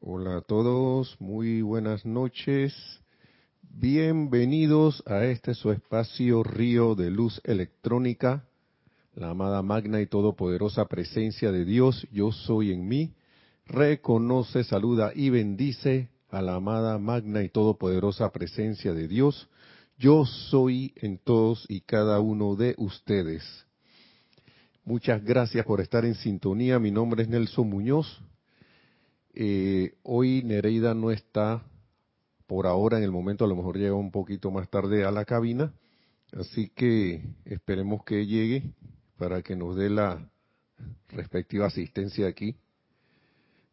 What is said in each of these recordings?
Hola a todos, muy buenas noches. Bienvenidos a este su espacio Río de Luz Electrónica, la amada magna y todopoderosa presencia de Dios, yo soy en mí. Reconoce, saluda y bendice a la amada magna y todopoderosa presencia de Dios, yo soy en todos y cada uno de ustedes. Muchas gracias por estar en sintonía. Mi nombre es Nelson Muñoz eh, hoy Nereida no está por ahora, en el momento a lo mejor llega un poquito más tarde a la cabina, así que esperemos que llegue para que nos dé la respectiva asistencia aquí.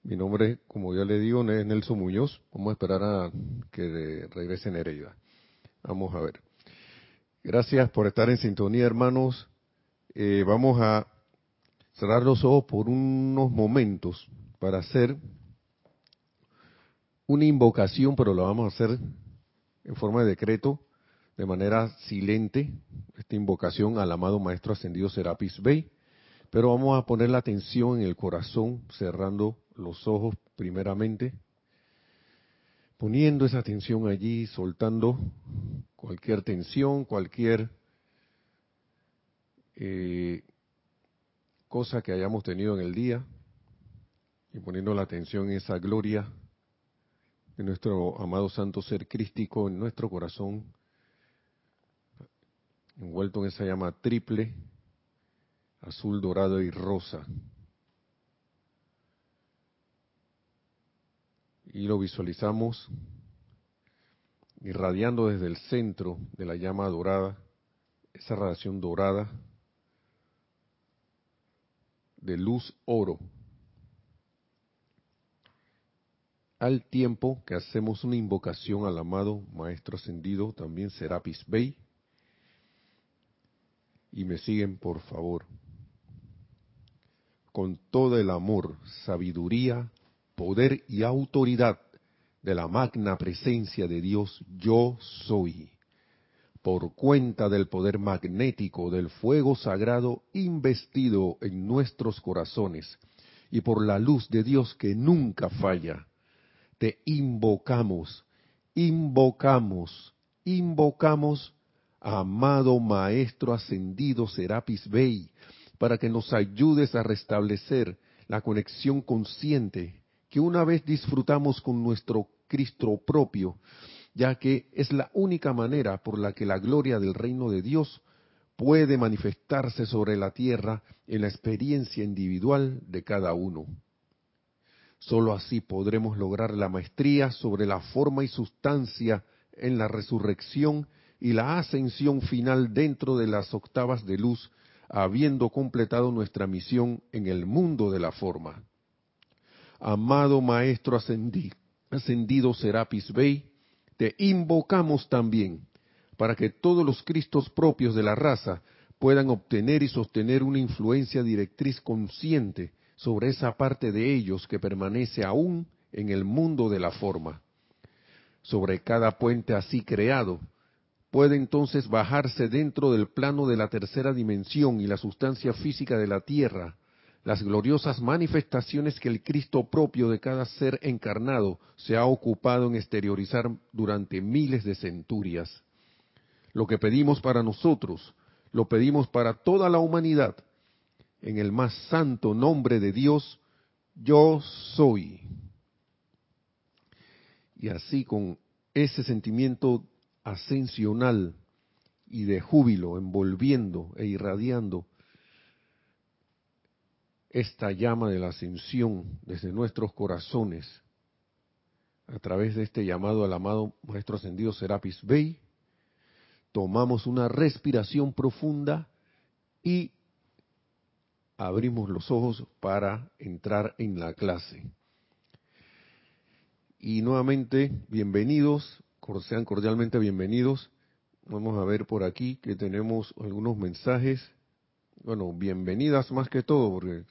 Mi nombre, como ya le digo, es Nelson Muñoz. Vamos a esperar a que regrese Nereida. Vamos a ver. Gracias por estar en sintonía, hermanos. Eh, vamos a cerrar los ojos por unos momentos para hacer una invocación, pero lo vamos a hacer en forma de decreto, de manera silente, esta invocación al amado Maestro Ascendido Serapis Bey, pero vamos a poner la atención en el corazón, cerrando los ojos primeramente, poniendo esa atención allí, soltando cualquier tensión, cualquier eh, cosa que hayamos tenido en el día, y poniendo la atención en esa gloria de nuestro amado santo ser crístico en nuestro corazón, envuelto en esa llama triple, azul, dorado y rosa. Y lo visualizamos irradiando desde el centro de la llama dorada, esa radiación dorada de luz oro al tiempo que hacemos una invocación al amado Maestro Ascendido, también Serapis Bey. Y me siguen, por favor. Con todo el amor, sabiduría, poder y autoridad de la magna presencia de Dios, yo soy. Por cuenta del poder magnético del fuego sagrado investido en nuestros corazones y por la luz de Dios que nunca falla te invocamos, invocamos, invocamos, amado Maestro Ascendido Serapis Bey, para que nos ayudes a restablecer la conexión consciente que una vez disfrutamos con nuestro Cristo propio, ya que es la única manera por la que la gloria del reino de Dios puede manifestarse sobre la tierra en la experiencia individual de cada uno. Solo así podremos lograr la maestría sobre la forma y sustancia en la resurrección y la ascensión final dentro de las octavas de luz, habiendo completado nuestra misión en el mundo de la forma. Amado Maestro ascendido, ascendido Serapis Bey, te invocamos también para que todos los Cristos propios de la raza puedan obtener y sostener una influencia directriz consciente sobre esa parte de ellos que permanece aún en el mundo de la forma. Sobre cada puente así creado, puede entonces bajarse dentro del plano de la tercera dimensión y la sustancia física de la tierra, las gloriosas manifestaciones que el Cristo propio de cada ser encarnado se ha ocupado en exteriorizar durante miles de centurias. Lo que pedimos para nosotros, lo pedimos para toda la humanidad, en el más santo nombre de Dios, yo soy. Y así con ese sentimiento ascensional y de júbilo envolviendo e irradiando esta llama de la ascensión desde nuestros corazones a través de este llamado al amado Maestro Ascendido Serapis Bey, tomamos una respiración profunda y abrimos los ojos para entrar en la clase. Y nuevamente, bienvenidos, sean cordialmente bienvenidos. Vamos a ver por aquí que tenemos algunos mensajes. Bueno, bienvenidas más que todo, porque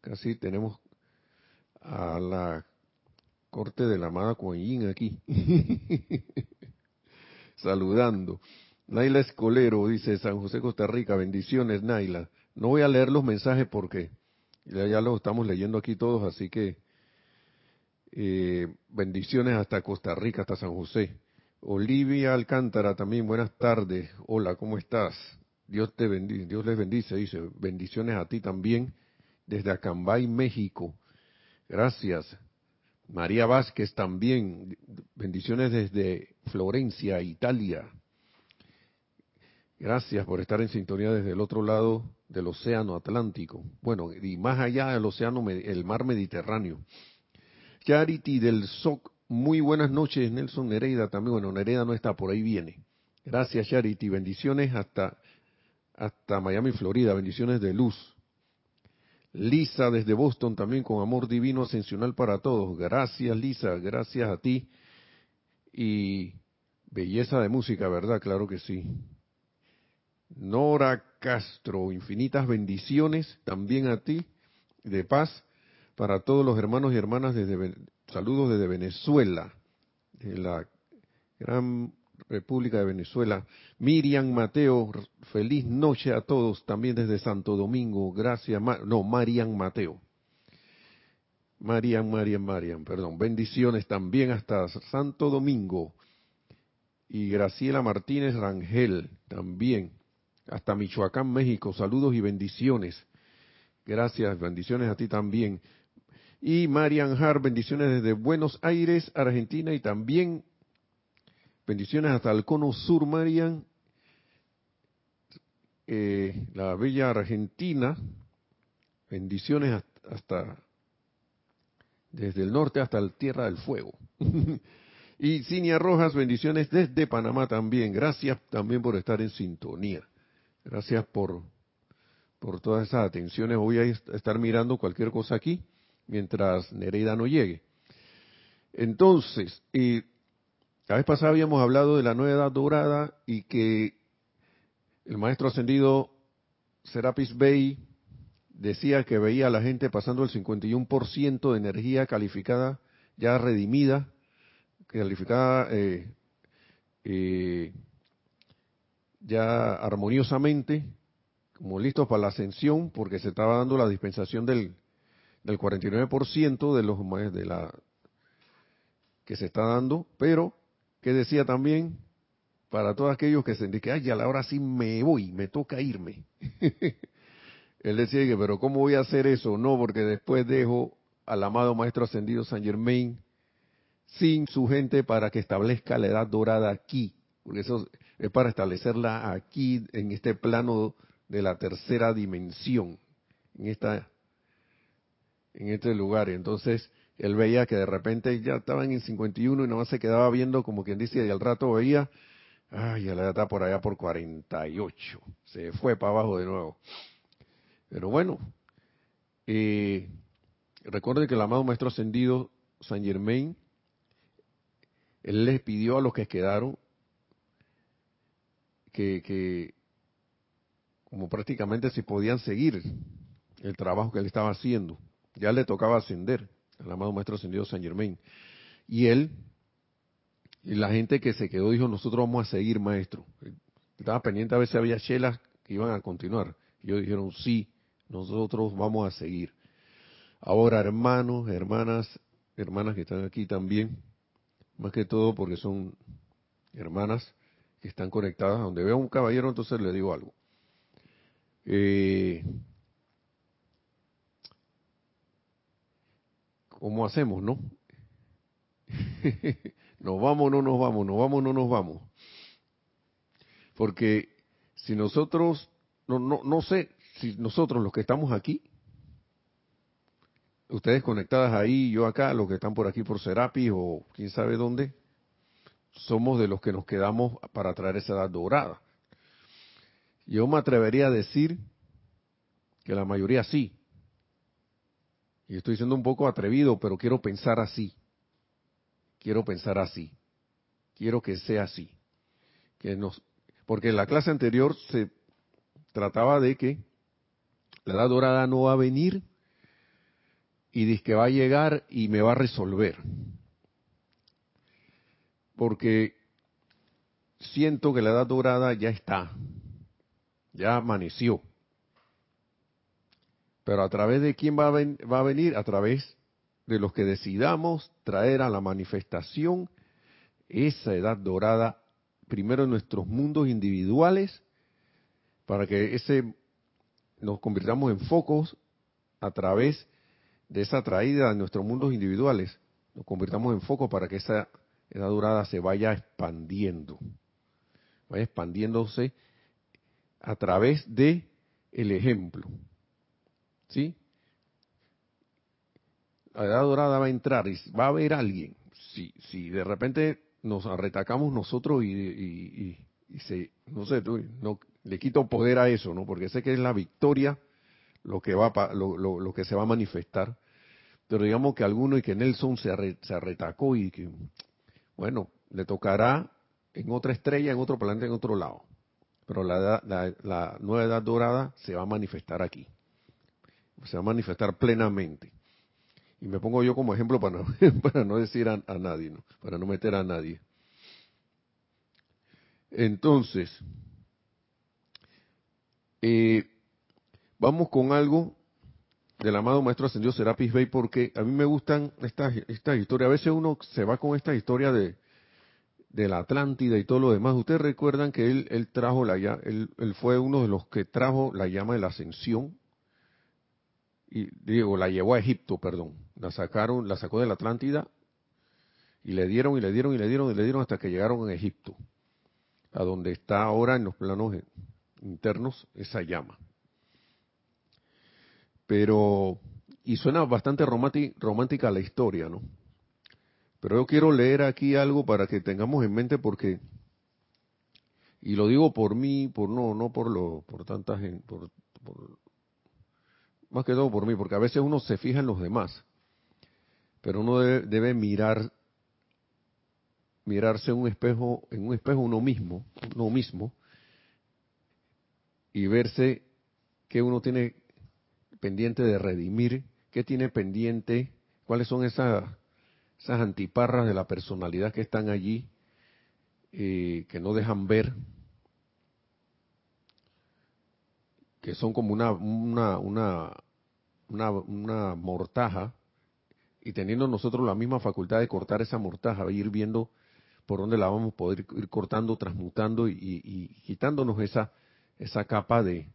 casi tenemos a la corte de la amada Kuan aquí. Saludando. Naila Escolero dice, San José, Costa Rica, bendiciones, Naila. No voy a leer los mensajes porque ya, los estamos leyendo aquí todos, así que Eh, bendiciones hasta Costa Rica, hasta San José. Olivia Alcántara también, buenas tardes. Hola, ¿cómo estás? Dios te bendice, Dios les bendice, dice. Bendiciones a ti también desde Acambay, México. Gracias. María Vázquez también. Bendiciones desde Florencia, Italia. Gracias por estar en sintonía desde el otro lado del Océano Atlántico. Bueno, y más allá del océano, el mar Mediterráneo. Charity del SOC, muy buenas noches, Nelson Nereida también. Bueno, Nereida no está, por ahí viene. Gracias, Charity. Bendiciones hasta, hasta Miami, Florida. Bendiciones de luz. Lisa desde Boston también con amor divino ascensional para todos. Gracias, Lisa. Gracias a ti. Y belleza de música, ¿verdad? Claro que sí. Nora Castro, infinitas bendiciones también a ti, de paz para todos los hermanos y hermanas desde saludos desde Venezuela, de la gran República de Venezuela. Miriam Mateo, feliz noche a todos también desde Santo Domingo. Gracias, no, Marian Mateo. Marian, Marian, Marian, perdón. Bendiciones también hasta Santo Domingo. Y Graciela Martínez Rangel también hasta Michoacán, México. Saludos y bendiciones. Gracias, bendiciones a ti también. Y Marian Har, bendiciones desde Buenos Aires, Argentina, y también bendiciones hasta el Cono Sur, Marian, eh, la bella Argentina. Bendiciones hasta, desde el norte hasta la Tierra del Fuego. y Cinia Rojas, bendiciones desde Panamá también. Gracias también por estar en sintonía. Gracias por, por todas esas atenciones. Voy a estar mirando cualquier cosa aquí mientras Nereida no llegue. Entonces, eh, la vez pasada habíamos hablado de la nueva edad dorada y que el maestro ascendido Serapis Bey decía que veía a la gente pasando el 51% de energía calificada, ya redimida, calificada eh, eh, ya armoniosamente, como listos para la ascensión, porque se estaba dando la dispensación del, del 49% de los de la que se está dando, pero que decía también para todos aquellos que se que ay, ya la hora sí me voy, me toca irme. Él decía que, pero ¿cómo voy a hacer eso? No, porque después dejo al amado Maestro Ascendido San Germain sin su gente para que establezca la edad dorada aquí, porque eso es para establecerla aquí, en este plano de la tercera dimensión, en esta en este lugar. Entonces, él veía que de repente ya estaban en 51 y nomás se quedaba viendo como quien dice, y al rato veía, ay, ya la está por allá por 48. Se fue para abajo de nuevo. Pero bueno, eh, que el amado Maestro Ascendido, San Germain, él les pidió a los que quedaron que, como prácticamente si podían seguir el trabajo que él estaba haciendo. Ya le tocaba ascender al amado Maestro Ascendido San Germain. Y él, y la gente que se quedó, dijo, nosotros vamos a seguir, maestro. Estaba pendiente a ver si había chelas que iban a continuar. Y ellos dijeron, sí, nosotros vamos a seguir. Ahora, hermanos, hermanas, hermanas que están aquí también, más que todo porque son hermanas, que están conectadas. Donde veo un caballero, entonces le digo algo. Eh, ¿Cómo hacemos, no? nos vamos, no nos vamos, nos vamos, no nos vamos. Porque si nosotros, no, no, no sé, si nosotros los que estamos aquí, ustedes conectadas ahí, yo acá, los que están por aquí por Serapi o quién sabe dónde, somos de los que nos quedamos para traer esa edad dorada. Yo me atrevería a decir que la mayoría sí. Y estoy siendo un poco atrevido, pero quiero pensar así. Quiero pensar así. Quiero que sea así. Que nos, porque en la clase anterior se trataba de que la edad dorada no va a venir y dice que va a llegar y me va a resolver porque siento que la edad dorada ya está, ya amaneció. Pero a través de quién va a, va a venir? A través de los que decidamos traer a la manifestación esa edad dorada, primero en nuestros mundos individuales, para que ese nos convirtamos en focos a través de esa traída de nuestros mundos individuales, nos convirtamos en focos para que esa edad dorada se vaya expandiendo, vaya expandiéndose a través de el ejemplo. ¿Sí? La edad dorada va a entrar y va a haber alguien. Si, si de repente nos arretacamos nosotros y, se, no sé, no, le quito poder a eso, ¿no? Porque sé que es la victoria lo que va lo, que se va a manifestar. Pero digamos que alguno y que Nelson se, se arretacó y que, bueno, le tocará en otra estrella, en otro planeta, en otro lado. Pero la, la, nueva edad dorada se va a manifestar aquí. Se va a manifestar plenamente. Y me pongo yo como ejemplo para no, para no decir a, nadie, ¿no? para no meter a nadie. Entonces, eh, vamos con algo del amado Maestro Ascendido Serapis Bey, porque a mí me gustan estas, estas historias. A veces uno se va con esta historia de, de la Atlántida y todo lo demás. Ustedes recuerdan que él, él trajo la él, él fue uno de los que trajo la llama de la ascensión y digo, la llevó a Egipto, perdón, la sacaron, la sacó de la Atlántida y le dieron y le dieron y le dieron y le dieron hasta que llegaron a Egipto, a donde está ahora en los planos internos esa llama. Pero, y suena bastante romántica la historia, ¿no? Pero yo quiero leer aquí algo para que tengamos en mente porque, y lo digo por mí, por no, no por lo, por tanta gente, por más que todo por mí, porque a veces uno se fija en los demás, pero uno debe, mirar, mirarse en un espejo, en un espejo uno mismo, uno mismo, y verse que uno tiene pendiente de redimir, qué tiene pendiente, cuáles son esas, esas antiparras de la personalidad que están allí, eh, que no dejan ver, que son como una, una, una, una, mortaja, y teniendo nosotros la misma facultad de cortar esa mortaja, ir viendo por dónde la vamos a poder ir cortando, transmutando y, quitándonos esa, esa capa de,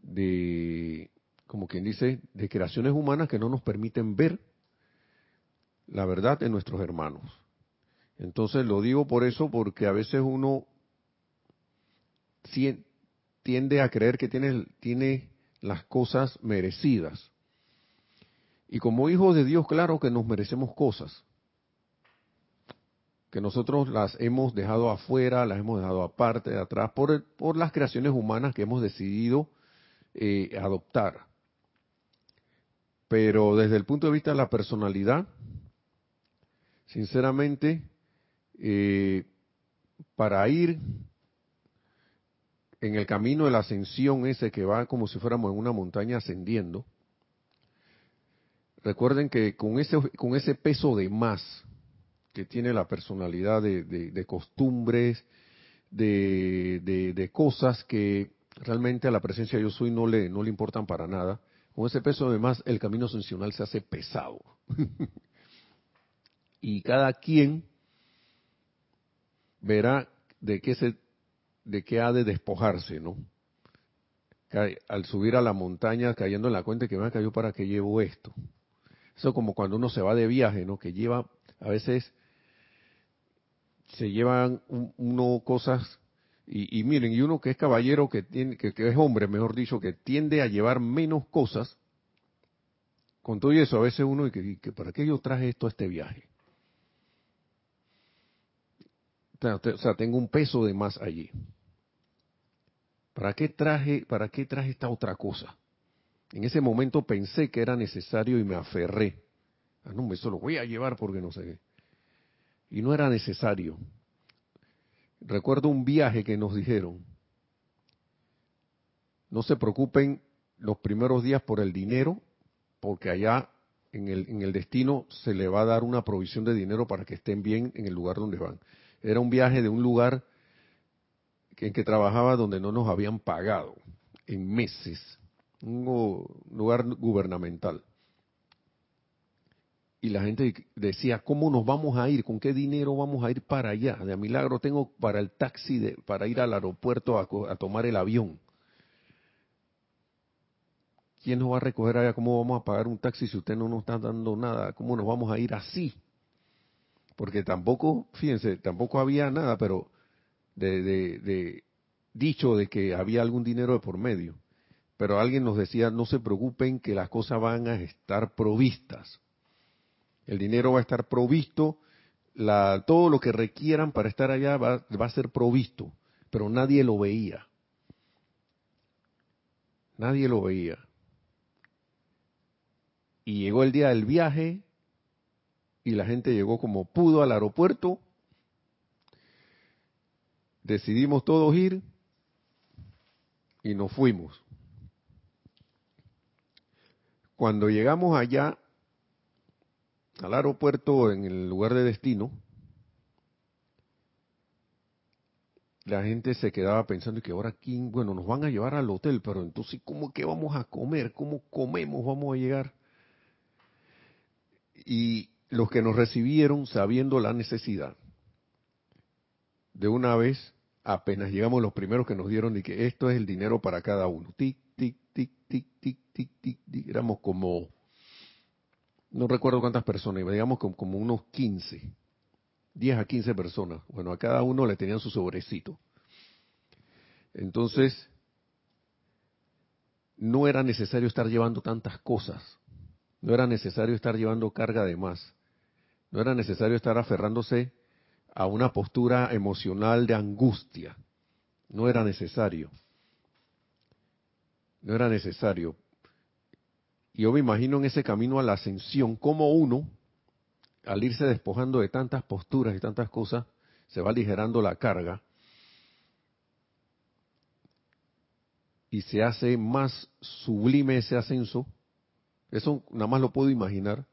de, como quien dice, de creaciones humanas que no nos permiten ver la verdad de nuestros hermanos. Entonces lo digo por eso, porque a veces uno tiende a creer que tiene, tiene las cosas merecidas. Y como hijos de Dios, claro que nos merecemos cosas, que nosotros las hemos dejado afuera, las hemos dejado aparte, de atrás, por, por las creaciones humanas que hemos decidido eh, adoptar. Pero desde el punto de vista de la personalidad, sinceramente, eh, para ir en el camino de la ascensión ese que va como si fuéramos en una montaña ascendiendo, recuerden que con ese, con ese peso de más que tiene la personalidad de, costumbres, de, de, cosas que realmente a la presencia de yo soy no le, no le importan para nada, con ese peso de más el camino ascensional se hace pesado. y cada quien verá de qué se de qué ha de despojarse, ¿no? Al subir a la montaña, cayendo en la cuenta que me cayó para que llevo esto. Eso como cuando uno se va de viaje, ¿no? Que lleva, a veces se llevan uno cosas y, miren, y uno que es caballero, que, tiene, que, es hombre, mejor dicho, que tiende a llevar menos cosas, con todo eso, a veces uno, y que, que ¿para qué yo traje esto a este viaje? O sea, tengo un peso de más allí. ¿Para qué traje, para qué traje esta otra cosa? En ese momento pensé que era necesario y me aferré. Ah, no, eso lo voy a llevar porque no sé qué. Y no era necesario. Recuerdo un viaje que nos dijeron. No se preocupen los primeros días por el dinero, porque allá en el, destino se le va a dar una provisión de dinero para que estén bien en el lugar donde van. Era un viaje de un lugar en que trabajaba donde no nos habían pagado en meses, un lugar gubernamental. Y la gente decía, ¿cómo nos vamos a ir? ¿Con qué dinero vamos a ir para allá? De a milagro tengo para el taxi, de, para ir al aeropuerto a, tomar el avión. ¿Quién nos va a recoger allá? ¿Cómo vamos a pagar un taxi si usted no nos está dando nada? ¿Cómo nos vamos a ir así? Porque tampoco, fíjense, tampoco había nada, pero de, de dicho de que había algún dinero de por medio. Pero alguien nos decía, no se preocupen que las cosas van a estar provistas el dinero va a estar provisto, la, todo lo que requieran para estar allá va, va a ser provisto, pero nadie lo veía. Nadie lo veía. Y llegó el día del viaje y la gente llegó como pudo al aeropuerto. Decidimos todos ir y nos fuimos. Cuando llegamos allá, al aeropuerto en el lugar de destino, la gente se quedaba pensando que ahora aquí, bueno, nos van a llevar al hotel, pero entonces, ¿cómo que vamos a comer? ¿Cómo comemos? Vamos a llegar. Y los que nos recibieron, sabiendo la necesidad, de una vez, apenas llegamos los primeros que nos dieron, y que esto es el dinero para cada uno. Tic, tic, tic, tic, tic, tic, tic, tic. Éramos como no recuerdo cuántas personas, digamos como, unos 15, 10 a 15 personas. Bueno, a cada uno le tenían su sobrecito. Entonces, no era necesario estar llevando tantas cosas, no era necesario estar llevando carga de más, no era necesario estar aferrándose a una postura emocional de angustia, no era necesario, no era necesario. Yo me imagino en ese camino a la ascensión, como uno, al irse despojando de tantas posturas y tantas cosas, se va aligerando la carga y se hace más sublime ese ascenso. Eso nada más lo puedo imaginar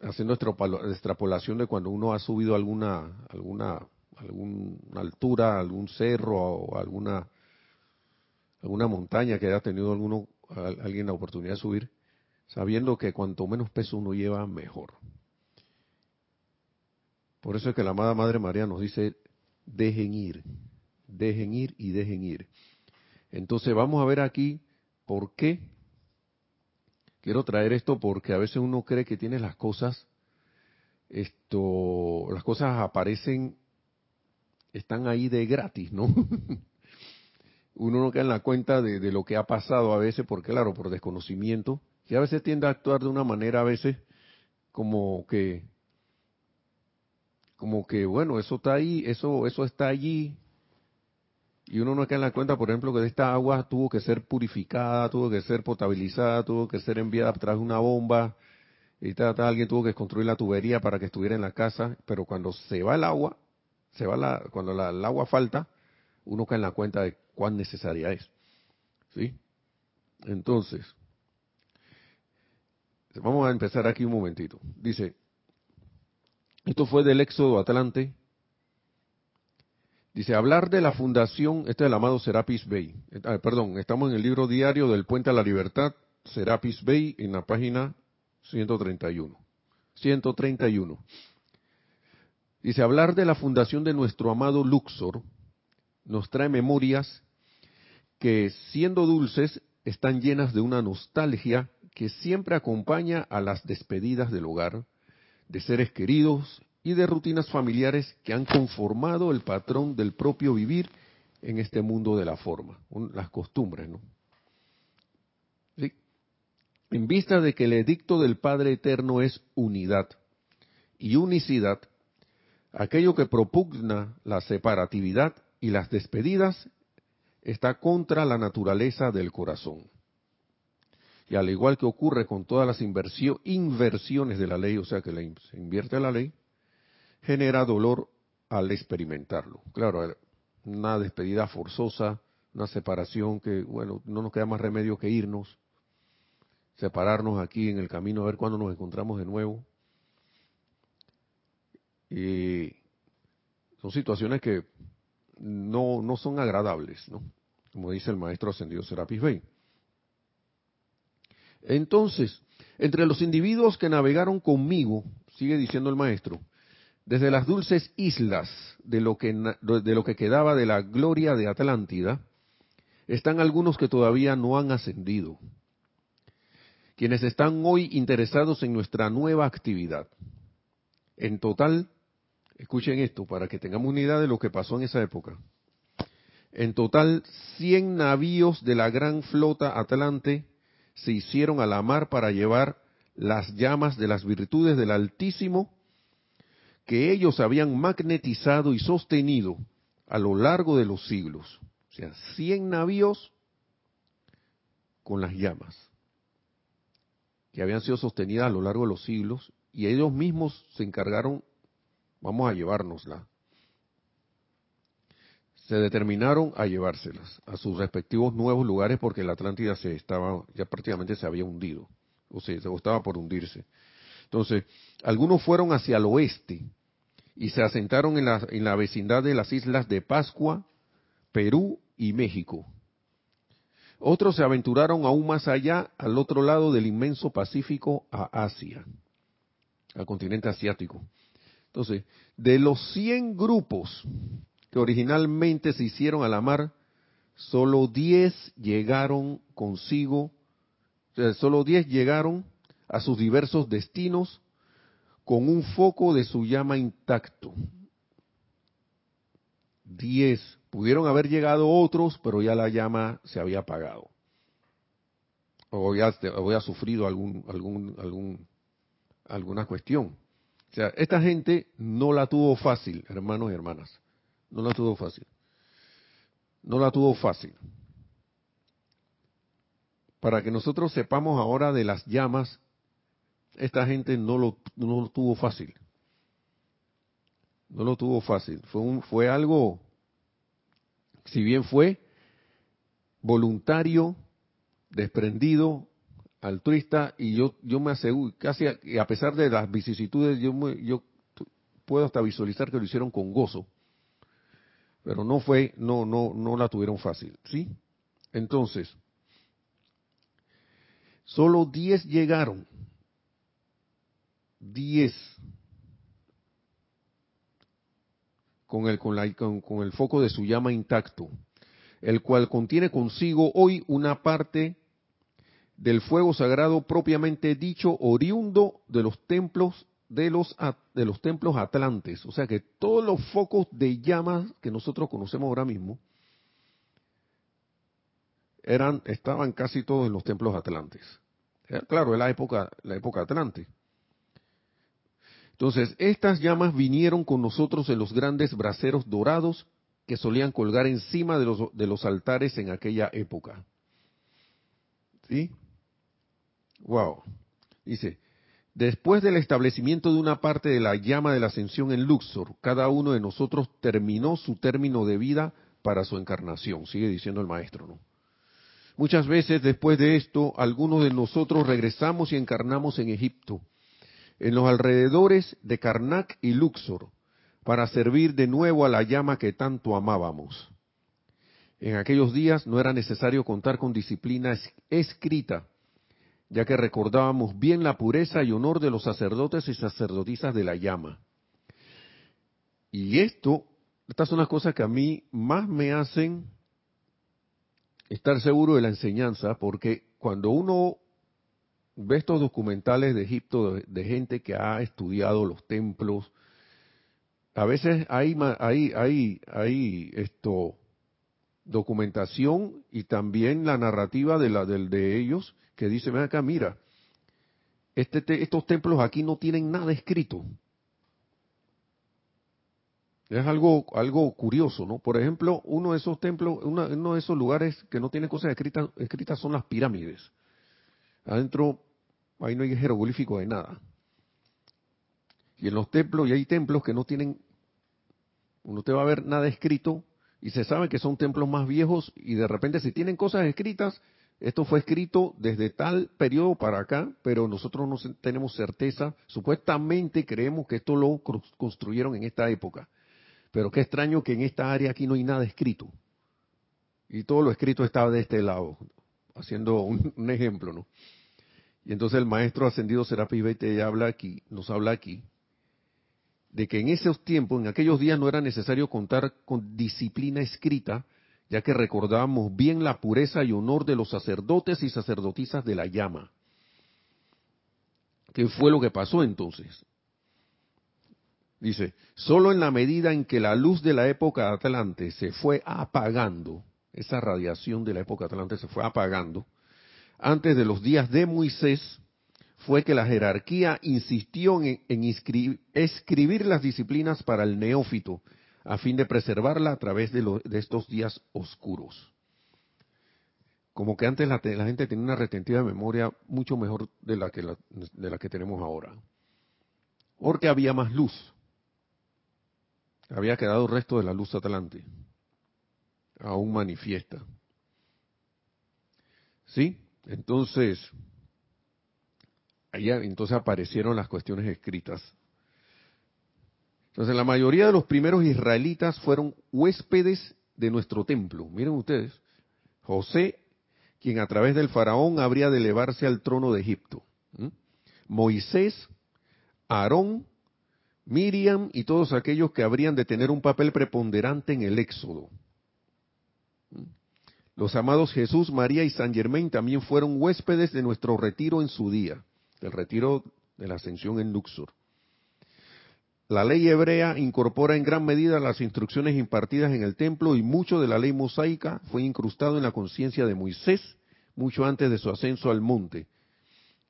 haciendo extrapolación de cuando uno ha subido alguna alguna alguna altura, algún cerro o alguna alguna montaña que haya tenido alguno alguien la oportunidad de subir, sabiendo que cuanto menos peso uno lleva, mejor. Por eso es que la amada Madre María nos dice, dejen ir, dejen ir y dejen ir. Entonces vamos a ver aquí por qué. Quiero traer esto porque a veces uno cree que tiene las cosas, esto, las cosas aparecen, están ahí de gratis, ¿no? uno no queda en la cuenta de, lo que ha pasado a veces, porque claro, por desconocimiento, y a veces tiende a actuar de una manera a veces como que, como que bueno, eso está ahí, eso, eso está allí, y uno no queda en la cuenta, por ejemplo, que esta agua tuvo que ser purificada, tuvo que ser potabilizada, tuvo que ser enviada de una bomba, y tal, alguien tuvo que construir la tubería para que estuviera en la casa, pero cuando se va el agua, se va la, cuando el agua falta, uno cae en la cuenta de cuán necesaria es. ¿Sí? Entonces, vamos a empezar aquí un momentito. Dice, esto fue del Éxodo Atlante. Dice, hablar de la fundación, este es el amado Serapis Bey. Ah, perdón, estamos en el libro diario del Puente a la Libertad, Serapis Bey, en la página 131. 131. Dice, hablar de la fundación de nuestro amado Luxor nos trae memorias que siendo dulces están llenas de una nostalgia que siempre acompaña a las despedidas del hogar, de seres queridos y de rutinas familiares que han conformado el patrón del propio vivir en este mundo de la forma, las costumbres, ¿no? En vista de que el edicto del Padre Eterno es unidad y unicidad, aquello que propugna la separatividad y las despedidas está contra la naturaleza del corazón. Y al igual que ocurre con todas las inversiones de la ley, o sea que se invierte la ley, genera dolor al experimentarlo. Claro, una despedida forzosa, una separación que, bueno, no nos queda más remedio que irnos, separarnos aquí en el camino a ver cuándo nos encontramos de nuevo. Y son situaciones que no, no son agradables, ¿no? Como dice el maestro ascendido Serapis Bey. Entonces, Entre los individuos que navegaron conmigo, sigue diciendo el maestro, desde las dulces islas de lo que, de lo que quedaba de la gloria de Atlántida, están algunos que todavía no han ascendido, quienes están hoy interesados en nuestra nueva actividad. En total, escuchen esto para que tengamos una idea de lo que pasó en esa época. En total, 100 navíos de la gran flota Atlante se hicieron a la mar para llevar las llamas de las virtudes del Altísimo que ellos habían magnetizado y sostenido a lo largo de los siglos. O sea, 100 navíos con las llamas que habían sido sostenidas a lo largo de los siglos y ellos mismos se encargaron, vamos a llevárnosla. Se determinaron a llevárselas a sus respectivos nuevos lugares porque la Atlántida se estaba, ya prácticamente se había hundido, o sea, se estaba por hundirse. Entonces, algunos fueron hacia el oeste, y se asentaron en la, en la vecindad de las islas de Pascua, Perú y México. Otros se aventuraron aún más allá, al otro lado del inmenso Pacífico, a Asia, al continente asiático. Entonces, de los 100 grupos originalmente se hicieron a la mar, solo 10 llegaron consigo, solo 10 llegaron a sus diversos destinos con un foco de su llama intacto. Diez. Pudieron haber llegado otros, pero ya la llama se había apagado. O ya había sufrido algún, algún, algún, alguna cuestión. O sea, esta gente no la tuvo fácil, hermanos y hermanas. No la tuvo fácil. No la tuvo fácil. Para que nosotros sepamos ahora de las llamas esta gente no lo, no lo tuvo fácil. No lo tuvo fácil. Fue, un, fue algo, si bien fue voluntario, desprendido, altruista, y yo, yo me aseguro, casi a, a pesar de las vicisitudes, yo, yo puedo hasta visualizar que lo hicieron con gozo. Pero no fue, no, no, no la tuvieron fácil, ¿sí? Entonces, solo 10 llegaron 10 con el, con, la, con, con el foco de su llama intacto, el cual contiene consigo hoy una parte del fuego sagrado propiamente dicho oriundo de los templos de los de los templos atlantes, o sea que todos los focos de llamas que nosotros conocemos ahora mismo eran estaban casi todos en los templos atlantes. Claro, es la época la época atlante. Entonces, estas llamas vinieron con nosotros en los grandes braseros dorados que solían colgar encima de los, de los altares en aquella época. ¿Sí? Wow. Dice, después del establecimiento de una parte de la llama de la ascensión en Luxor, cada uno de nosotros terminó su término de vida para su encarnación, sigue diciendo el maestro, ¿no? Muchas veces después de esto, algunos de nosotros regresamos y encarnamos en Egipto en los alrededores de Karnak y Luxor para servir de nuevo a la llama que tanto amábamos. En aquellos días no era necesario contar con disciplina escrita, ya que recordábamos bien la pureza y honor de los sacerdotes y sacerdotisas de la llama. Y esto, estas son las cosas que a mí más me hacen estar seguro de la enseñanza, porque cuando uno ve estos documentales de Egipto de, gente que ha estudiado los templos, a veces hay, hay, hay, hay esto, documentación y también la narrativa de, la, de ellos que dice, ven acá, mira, este, estos templos aquí no tienen nada escrito. Es algo, algo curioso, ¿no? Por ejemplo, uno de esos templos, uno de esos lugares que no tienen cosas escritas, escritas son las pirámides. Adentro Ahí no hay jeroglífico de nada. Y en los templos, y hay templos que no tienen, uno te va a ver nada escrito, y se sabe que son templos más viejos, y de repente si tienen cosas escritas, esto fue escrito desde tal periodo para acá, pero nosotros no tenemos certeza. Supuestamente creemos que esto lo construyeron en esta época. Pero qué extraño que en esta área aquí no hay nada escrito. Y todo lo escrito estaba de este lado, haciendo un, ejemplo, ¿no? Y entonces el maestro ascendido Serapis Bete habla aquí, nos habla aquí, de que en esos tiempos, en aquellos días no era necesario contar con disciplina escrita, ya que recordábamos bien la pureza y honor de los sacerdotes y sacerdotisas de la llama. ¿Qué fue lo que pasó entonces? Dice, solo en la medida en que la luz de la época atlante se fue apagando, esa radiación de la época atlante se fue apagando, antes de los días de Moisés, fue que la jerarquía insistió en, escribir las disciplinas para el neófito, a fin de preservarla a través de, estos días oscuros. Como que antes la, gente tenía una retentiva de memoria mucho mejor de la, que de la que tenemos ahora. Porque había más luz. Había quedado el resto de la luz atlante. Aún manifiesta. ¿Sí? Entonces, allá entonces aparecieron las cuestiones escritas. Entonces, la mayoría de los primeros israelitas fueron huéspedes de nuestro templo. Miren ustedes, José, quien a través del faraón habría de elevarse al trono de Egipto. Moisés, Aarón, Miriam y todos aquellos que habrían de tener un papel preponderante en el éxodo. Los amados Jesús, María y San Germain también fueron huéspedes de nuestro retiro en su día, el retiro de la ascensión en Luxor. La ley hebrea incorpora en gran medida las instrucciones impartidas en el templo y mucho de la ley mosaica fue incrustado en la conciencia de Moisés mucho antes de su ascenso al monte.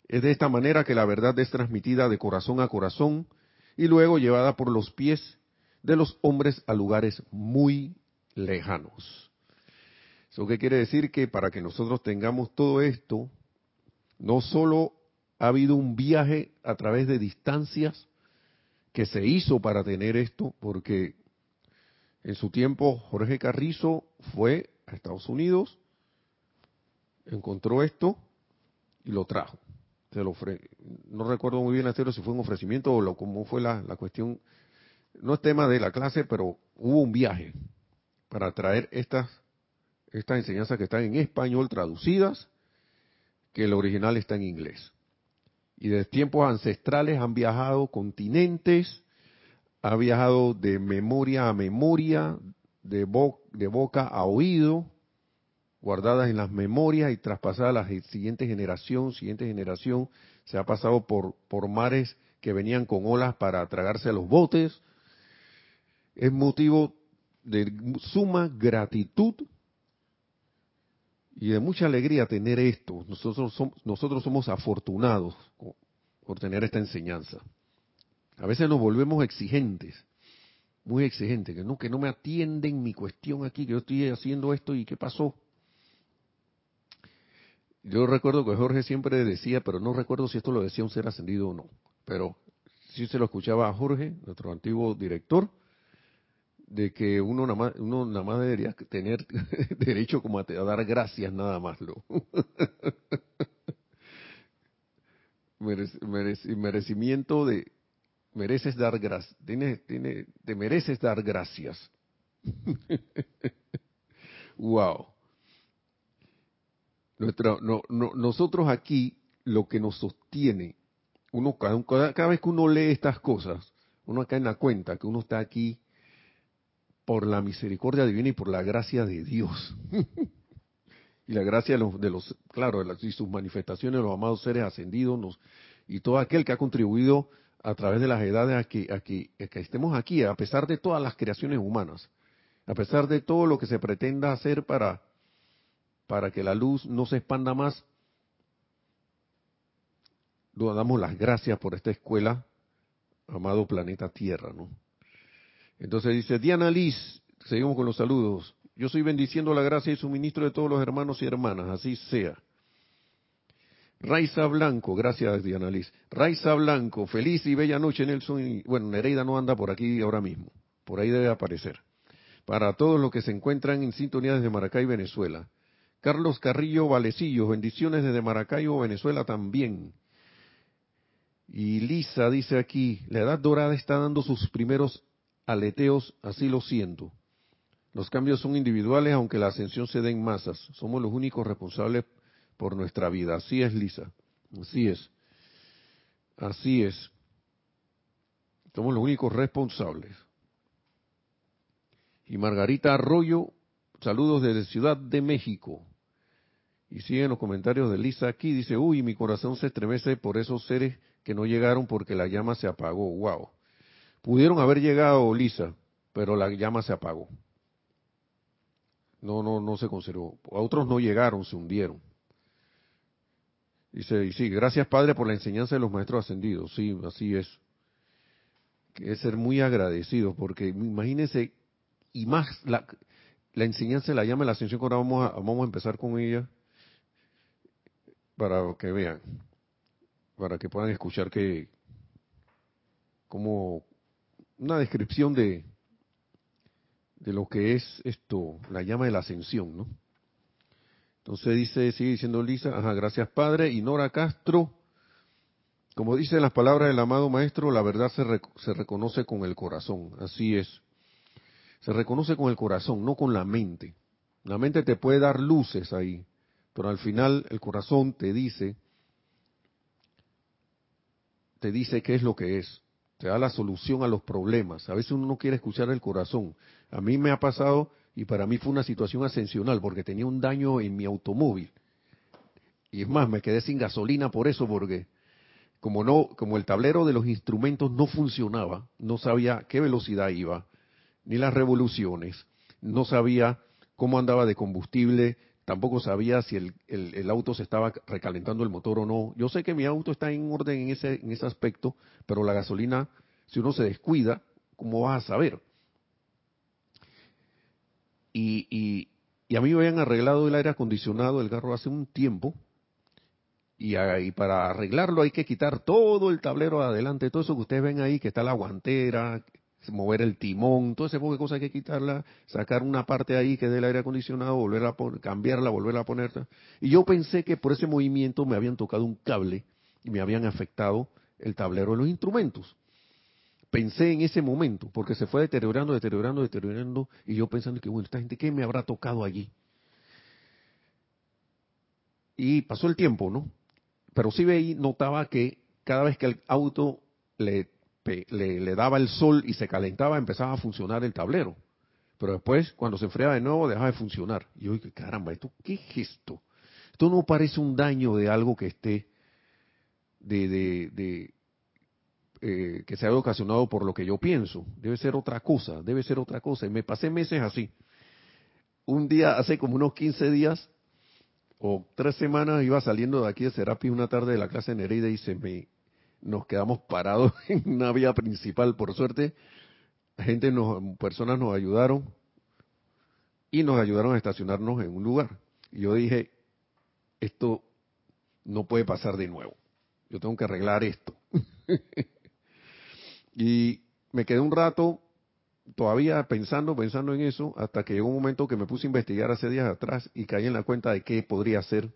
Es de esta manera que la verdad es transmitida de corazón a corazón y luego llevada por los pies de los hombres a lugares muy lejanos. ¿Eso qué quiere decir? Que para que nosotros tengamos todo esto, no solo ha habido un viaje a través de distancias que se hizo para tener esto, porque en su tiempo Jorge Carrizo fue a Estados Unidos, encontró esto y lo trajo. No recuerdo muy bien hacerlo si fue un ofrecimiento o lo, cómo fue la, la cuestión. No es tema de la clase, pero hubo un viaje para traer estas estas enseñanzas que están en español traducidas, que el original está en inglés. Y desde tiempos ancestrales han viajado continentes, ha viajado de memoria a memoria, de, de boca a oído, guardadas en las memorias y traspasadas a la siguiente generación, siguiente generación, se ha pasado por, por mares que venían con olas para tragarse a los botes. Es motivo de suma gratitud y de mucha alegría tener esto. Nosotros somos, nosotros somos afortunados por tener esta enseñanza. A veces nos volvemos exigentes, muy exigentes, que no, que no me atienden mi cuestión aquí, que yo estoy haciendo esto y qué pasó. Yo recuerdo que Jorge siempre decía, pero no recuerdo si esto lo decía un ser ascendido o no, pero sí se lo escuchaba a Jorge, nuestro antiguo director, de que uno nada más, uno nada más debería tener derecho como a, dar gracias nada más. Lo. merecimiento de mereces dar gracias, tiene, tiene, te mereces dar gracias. wow. Nuestra, no, no, nosotros aquí lo que nos sostiene, uno cada, cada vez que uno lee estas cosas, uno cae en la cuenta que uno está aquí por la misericordia divina y por la gracia de Dios. y la gracia de los, de los claro, y sus manifestaciones, de los amados seres ascendidos, y todo aquel que ha contribuido a través de las edades a que, estemos aquí, a pesar de todas las creaciones humanas, a pesar de todo lo que se pretenda hacer para, para que la luz no se expanda más, damos las gracias por esta escuela, amado planeta Tierra, ¿no? Entonces dice, Diana Liz, seguimos con los saludos. Yo soy bendiciendo la gracia y suministro de todos los hermanos y hermanas, así sea. Raiza Blanco, gracias Diana Liz. Raiza Blanco, feliz y bella noche Nelson. Bueno, Nereida no anda por aquí ahora mismo, por ahí debe aparecer. Para todos los que se encuentran en sintonía desde Maracay, Venezuela. Carlos Carrillo Valecillo, bendiciones desde Maracaibo, Venezuela también. Y Lisa dice aquí, la edad dorada está dando sus primeros aleteos, así lo siento. Los cambios son individuales, aunque la ascensión se dé en masas. Somos los únicos responsables por nuestra vida. Así es, Lisa. Así es. Así es. Somos los únicos responsables. Y Margarita Arroyo, saludos desde Ciudad de México. Y siguen los comentarios de Lisa aquí, dice, uy, mi corazón se estremece por esos seres que no llegaron porque la llama se apagó. Wow. Pudieron haber llegado, Lisa, pero la llama se apagó. No, no, no se conservó. A otros no llegaron, se hundieron. Dice, y sí, gracias Padre por la enseñanza de los maestros ascendidos. Sí, así es. Es ser muy agradecido, porque imagínense, y más la, la enseñanza de la llama de la ascensión, ahora vamos a, vamos a empezar con ella, para que vean, para que puedan escuchar que, como una descripción de, de lo que es esto, la llama de la ascensión, ¿no? Entonces dice, sigue diciendo Lisa, ajá, gracias Padre, y Nora Castro, como dicen las palabras del amado Maestro, la verdad se, se reconoce con el corazón, así es. Se reconoce con el corazón, no con la mente. La mente te puede dar luces ahí, pero al final el corazón te dice, te dice qué es lo que es, te da la solución a los problemas. A veces uno no quiere escuchar el corazón. A mí me ha pasado y para mí fue una situación ascensional porque tenía un daño en mi automóvil. Y es más, me quedé sin gasolina por eso porque como no como el tablero de los instrumentos no funcionaba, no sabía qué velocidad iba, ni las revoluciones, no sabía cómo andaba de combustible, tampoco sabía si el, el, auto se estaba recalentando el motor o no. Yo sé que mi auto está en orden en ese, en ese aspecto, pero la gasolina, si uno se descuida, ¿cómo vas a saber? Y, y, a mí me habían arreglado el aire acondicionado del carro hace un tiempo. Y, para arreglarlo hay que quitar todo el tablero de adelante, todo eso que ustedes ven ahí, que está la guantera, mover el timón, todo ese poco de cosas hay que quitarla, sacar una parte ahí que es del aire acondicionado, volver a cambiarla, volverla a ponerla. Y yo pensé que por ese movimiento me habían tocado un cable y me habían afectado el tablero de los instrumentos pensé en ese momento, porque se fue deteriorando, deteriorando, deteriorando, y yo pensando que, bueno, esta gente, ¿qué me habrá tocado allí? Y pasó el tiempo, ¿no? Pero sí veí, notaba que cada vez que el auto le, le, daba el sol y se calentaba, empezaba a funcionar el tablero. Pero después, cuando se enfriaba de nuevo, dejaba de funcionar. Y yo dije, caramba, ¿esto qué es esto? Esto no parece un daño de algo que esté de, de eh, que se haya ocasionado por lo que yo pienso. Debe ser otra cosa, debe ser otra cosa. Y me pasé meses así. Un día, hace como unos 15 días o tres semanas, iba saliendo de aquí de Serapi una tarde de la clase de Nereida y se me, nos quedamos parados en una vía principal. Por suerte, gente nos, personas nos ayudaron y nos ayudaron a estacionarnos en un lugar. Y yo dije, esto no puede pasar de nuevo. Yo tengo que arreglar esto. Y me quedé un rato todavía pensando, pensando en eso, hasta que llegó un momento que me puse a investigar hace días atrás y caí en la cuenta de qué podría ser.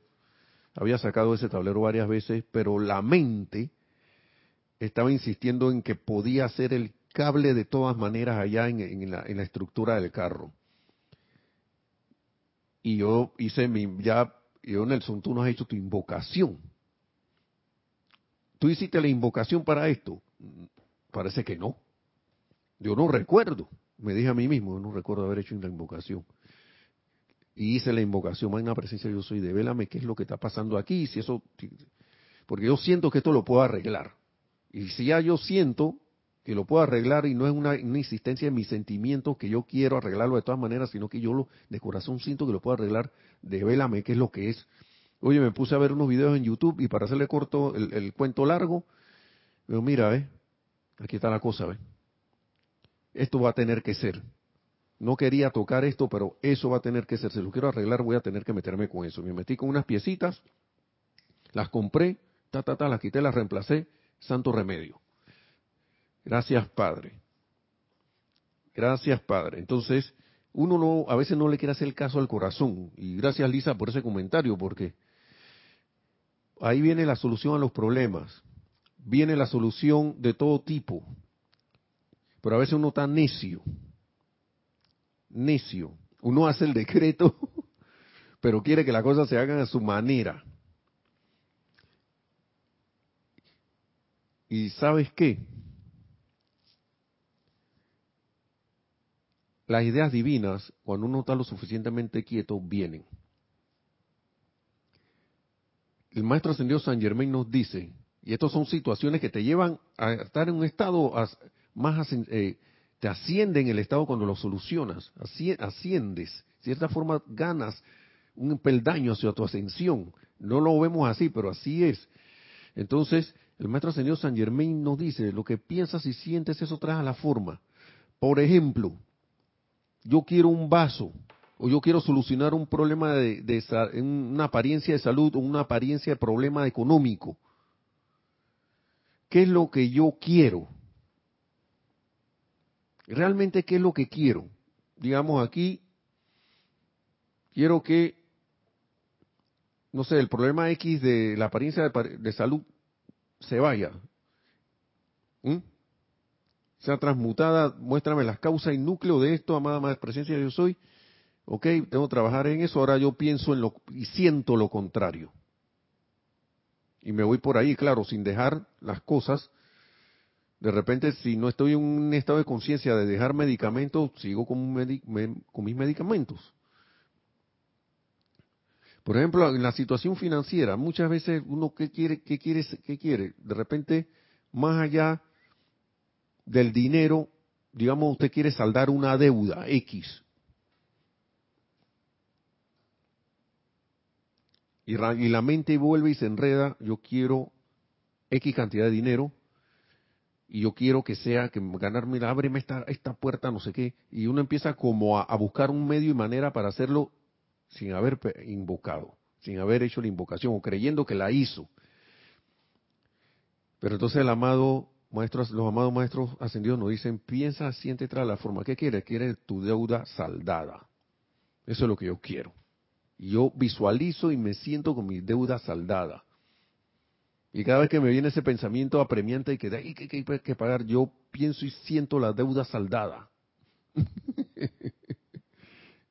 Había sacado ese tablero varias veces, pero la mente estaba insistiendo en que podía ser el cable de todas maneras allá en, la, estructura del carro. Y yo hice mi, ya, yo Nelson, tú no has hecho tu invocación. Tú hiciste la invocación para esto. Parece que no. Yo no recuerdo. Me dije a mí mismo, no recuerdo haber hecho una invocación. Y hice la invocación, magna presencia yo soy, devélame qué es lo que está pasando aquí, si eso, porque yo siento que esto lo puedo arreglar. Y si ya yo siento que lo puedo arreglar y no es una, insistencia en mis sentimientos que yo quiero arreglarlo de todas maneras, sino que yo lo, de corazón siento que lo puedo arreglar, devélame qué es lo que es. Oye, me puse a ver unos videos en YouTube y para hacerle corto el, el cuento largo, pero mira, ¿eh? Aquí está la cosa, ¿ves? Esto va a tener que ser. No quería tocar esto, pero eso va a tener que ser. Si lo quiero arreglar, voy a tener que meterme con eso. Me metí con unas piecitas, las compré, ta, ta, ta, las quité, las reemplacé. Santo remedio. Gracias, Padre. Gracias, Padre. Entonces, uno no, a veces no le quiere hacer caso al corazón. Y gracias, Lisa, por ese comentario, porque ahí viene la solución a los problemas viene la solución de todo tipo. Pero a veces uno está necio, necio. Uno hace el decreto, pero quiere que las cosas se hagan a su manera. Y sabes qué? Las ideas divinas, cuando uno está lo suficientemente quieto, vienen. El maestro ascendido San Germain nos dice, y estas son situaciones que te llevan a estar en un estado más, eh, te ascienden el estado cuando lo solucionas, asciendes, de cierta forma ganas un peldaño hacia tu ascensión. No lo vemos así, pero así es. Entonces, el maestro ascendido San Germain nos dice, lo que piensas y sientes, eso trae a la forma. Por ejemplo, yo quiero un vaso, o yo quiero solucionar un problema de, de, una apariencia de salud o una apariencia de problema económico. ¿Qué es lo que yo quiero? Realmente, ¿qué es lo que quiero? Digamos aquí, quiero que, no sé, el problema X de la apariencia de, salud se vaya. ¿Mm? Sea transmutada, muéstrame las causas y núcleo de esto, amada más presencia yo soy. Ok, tengo que trabajar en eso, ahora yo pienso en lo y siento lo contrario. Y me voy por ahí, claro, sin dejar las cosas. De repente, si no estoy en un estado de conciencia de dejar medicamentos, sigo con, con mis medicamentos. Por ejemplo, en la situación financiera, muchas veces uno qué quiere, qué quiere, qué quiere. De repente, más allá del dinero, digamos, usted quiere saldar una deuda X. Y, la mente vuelve y se enreda, yo quiero X cantidad de dinero, y yo quiero que sea, que ganarme, ábreme esta, esta puerta, no sé qué, y uno empieza como a, a buscar un medio y manera para hacerlo sin haber invocado, sin haber hecho la invocación o creyendo que la hizo. Pero entonces el amado maestros, los amados maestros ascendidos nos dicen, piensa, siente, trae la forma. ¿Qué quiere? Quiere tu deuda saldada. Eso es lo que yo quiero. Yo visualizo y me siento con mi deuda saldada. Y cada vez que me viene ese pensamiento apremiante y que hay que, que, que pagar, yo pienso y siento la deuda saldada.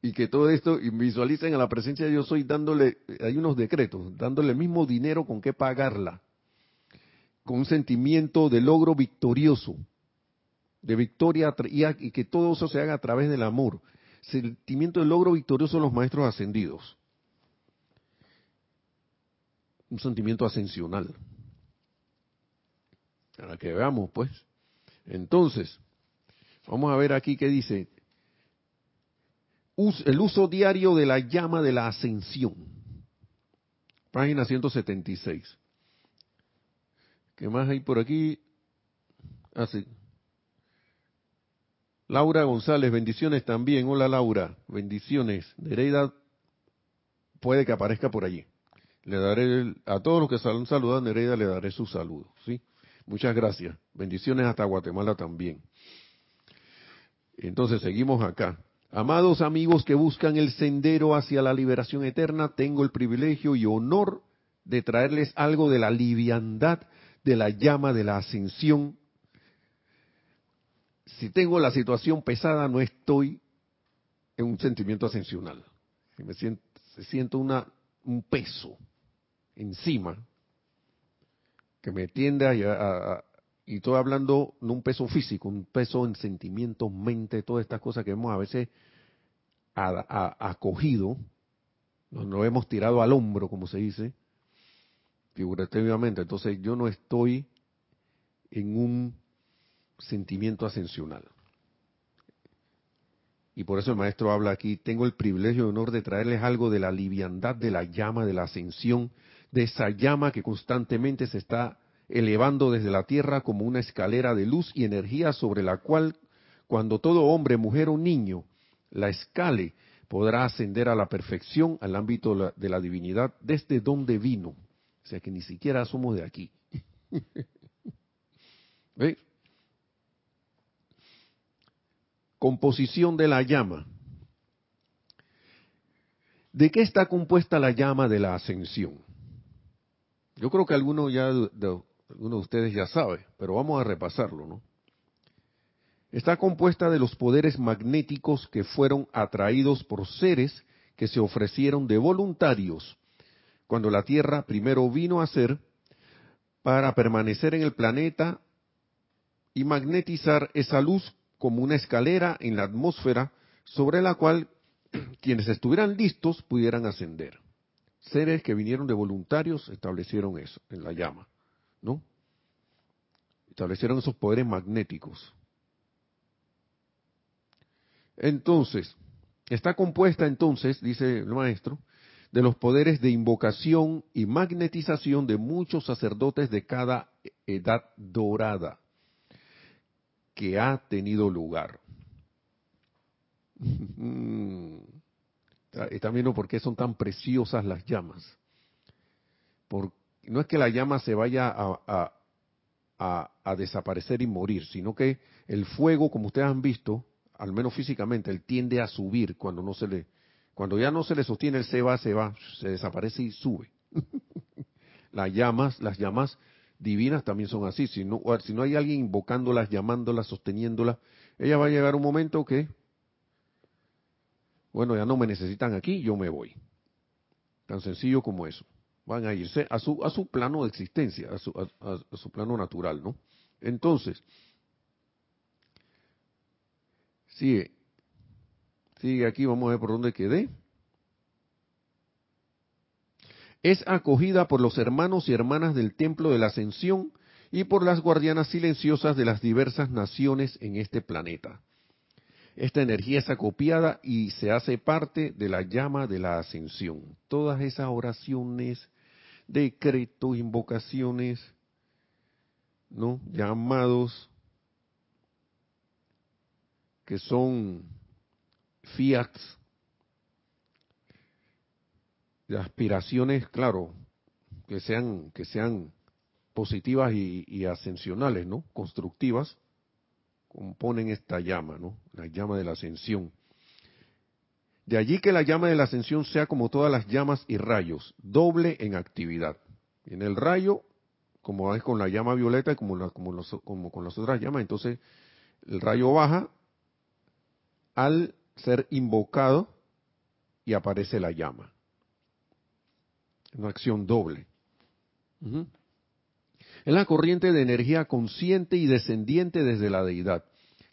y que todo esto, y visualicen a la presencia de Dios soy dándole, hay unos decretos, dándole el mismo dinero con que pagarla, con un sentimiento de logro victorioso, de victoria, y, que todo eso se haga a través del amor, sentimiento de logro victorioso de los maestros ascendidos, un sentimiento ascensional. Para que veamos, pues. Entonces, vamos a ver aquí qué dice, el uso diario de la llama de la ascensión. Página 176. ¿Qué más hay por aquí? Ah, Laura González, bendiciones también. Hola Laura, bendiciones. Nereida puede que aparezca por allí. Le daré a todos los que han saludado a Nereida le daré su saludo, ¿sí? Muchas gracias. Bendiciones hasta Guatemala también. Entonces seguimos acá. Amados amigos que buscan el sendero hacia la liberación eterna, tengo el privilegio y honor de traerles algo de la liviandad de la llama de la ascensión. Si tengo la situación pesada, no estoy en un sentimiento ascensional. Si me siento, un peso encima que me tiende a, y estoy hablando no un peso físico, un peso en sentimientos, mente, todas estas cosas que hemos a veces acogido, nos lo hemos tirado al hombro, como se dice, figurativamente. Entonces yo no estoy en un sentimiento ascensional. Y por eso el maestro habla aquí, tengo el privilegio y honor de traerles algo de la liviandad de la llama de la ascensión, de esa llama que constantemente se está elevando desde la tierra como una escalera de luz y energía sobre la cual, cuando todo hombre, mujer o niño la escale, podrá ascender a la perfección, al ámbito de la divinidad, desde donde vino. O sea que ni siquiera somos de aquí. ¿Ve? Composición de la llama. ¿De qué está compuesta la llama de la ascensión? Yo creo que alguno ya ustedes ya sabe, pero vamos a repasarlo, ¿no? Está compuesta de los poderes magnéticos que fueron atraídos por seres que se ofrecieron de voluntarios cuando la Tierra primero vino a ser para permanecer en el planeta y magnetizar esa luz como una escalera en la atmósfera sobre la cual quienes estuvieran listos pudieran ascender. Seres que vinieron de voluntarios establecieron eso en la llama, ¿no? Establecieron esos poderes magnéticos. Entonces, está compuesta entonces, dice el maestro, de los poderes de invocación y magnetización de muchos sacerdotes de cada edad dorada que ha tenido lugar. Están viendo por qué son tan preciosas las llamas. No es que la llama se vaya a, desaparecer y morir, sino que el fuego, como ustedes han visto, al menos físicamente, él tiende a subir cuando no se le, cuando ya no se le sostiene, él se va, se va, se desaparece y sube. las llamas, las llamas divinas también son así. Si no hay alguien invocándolas, llamándolas, sosteniéndolas, ella va a llegar un momento que, bueno, ya no me necesitan aquí, yo me voy. Tan sencillo como eso. Van a irse a su, a su plano de existencia, a su, a su plano natural, ¿no? Entonces, sigue, sigue aquí, vamos a ver por dónde quedé. es acogida por los hermanos y hermanas del Templo de la Ascensión y por las guardianas silenciosas de las diversas naciones en este planeta. Esta energía es acopiada y se hace parte de la llama de la ascensión. Todas esas oraciones, decretos, invocaciones, ¿no? llamados que son fiats de aspiraciones, claro, que sean, que sean positivas y, ascensionales, ¿no? Constructivas, componen esta llama, ¿no? La llama de la ascensión. De allí que la llama de la ascensión sea como todas las llamas y rayos, doble en actividad. En el rayo, como es con la llama violeta y como, con las otras llamas, entonces el rayo baja al ser invocado y aparece la llama una acción doble. Es la corriente de energía consciente y descendiente desde la deidad,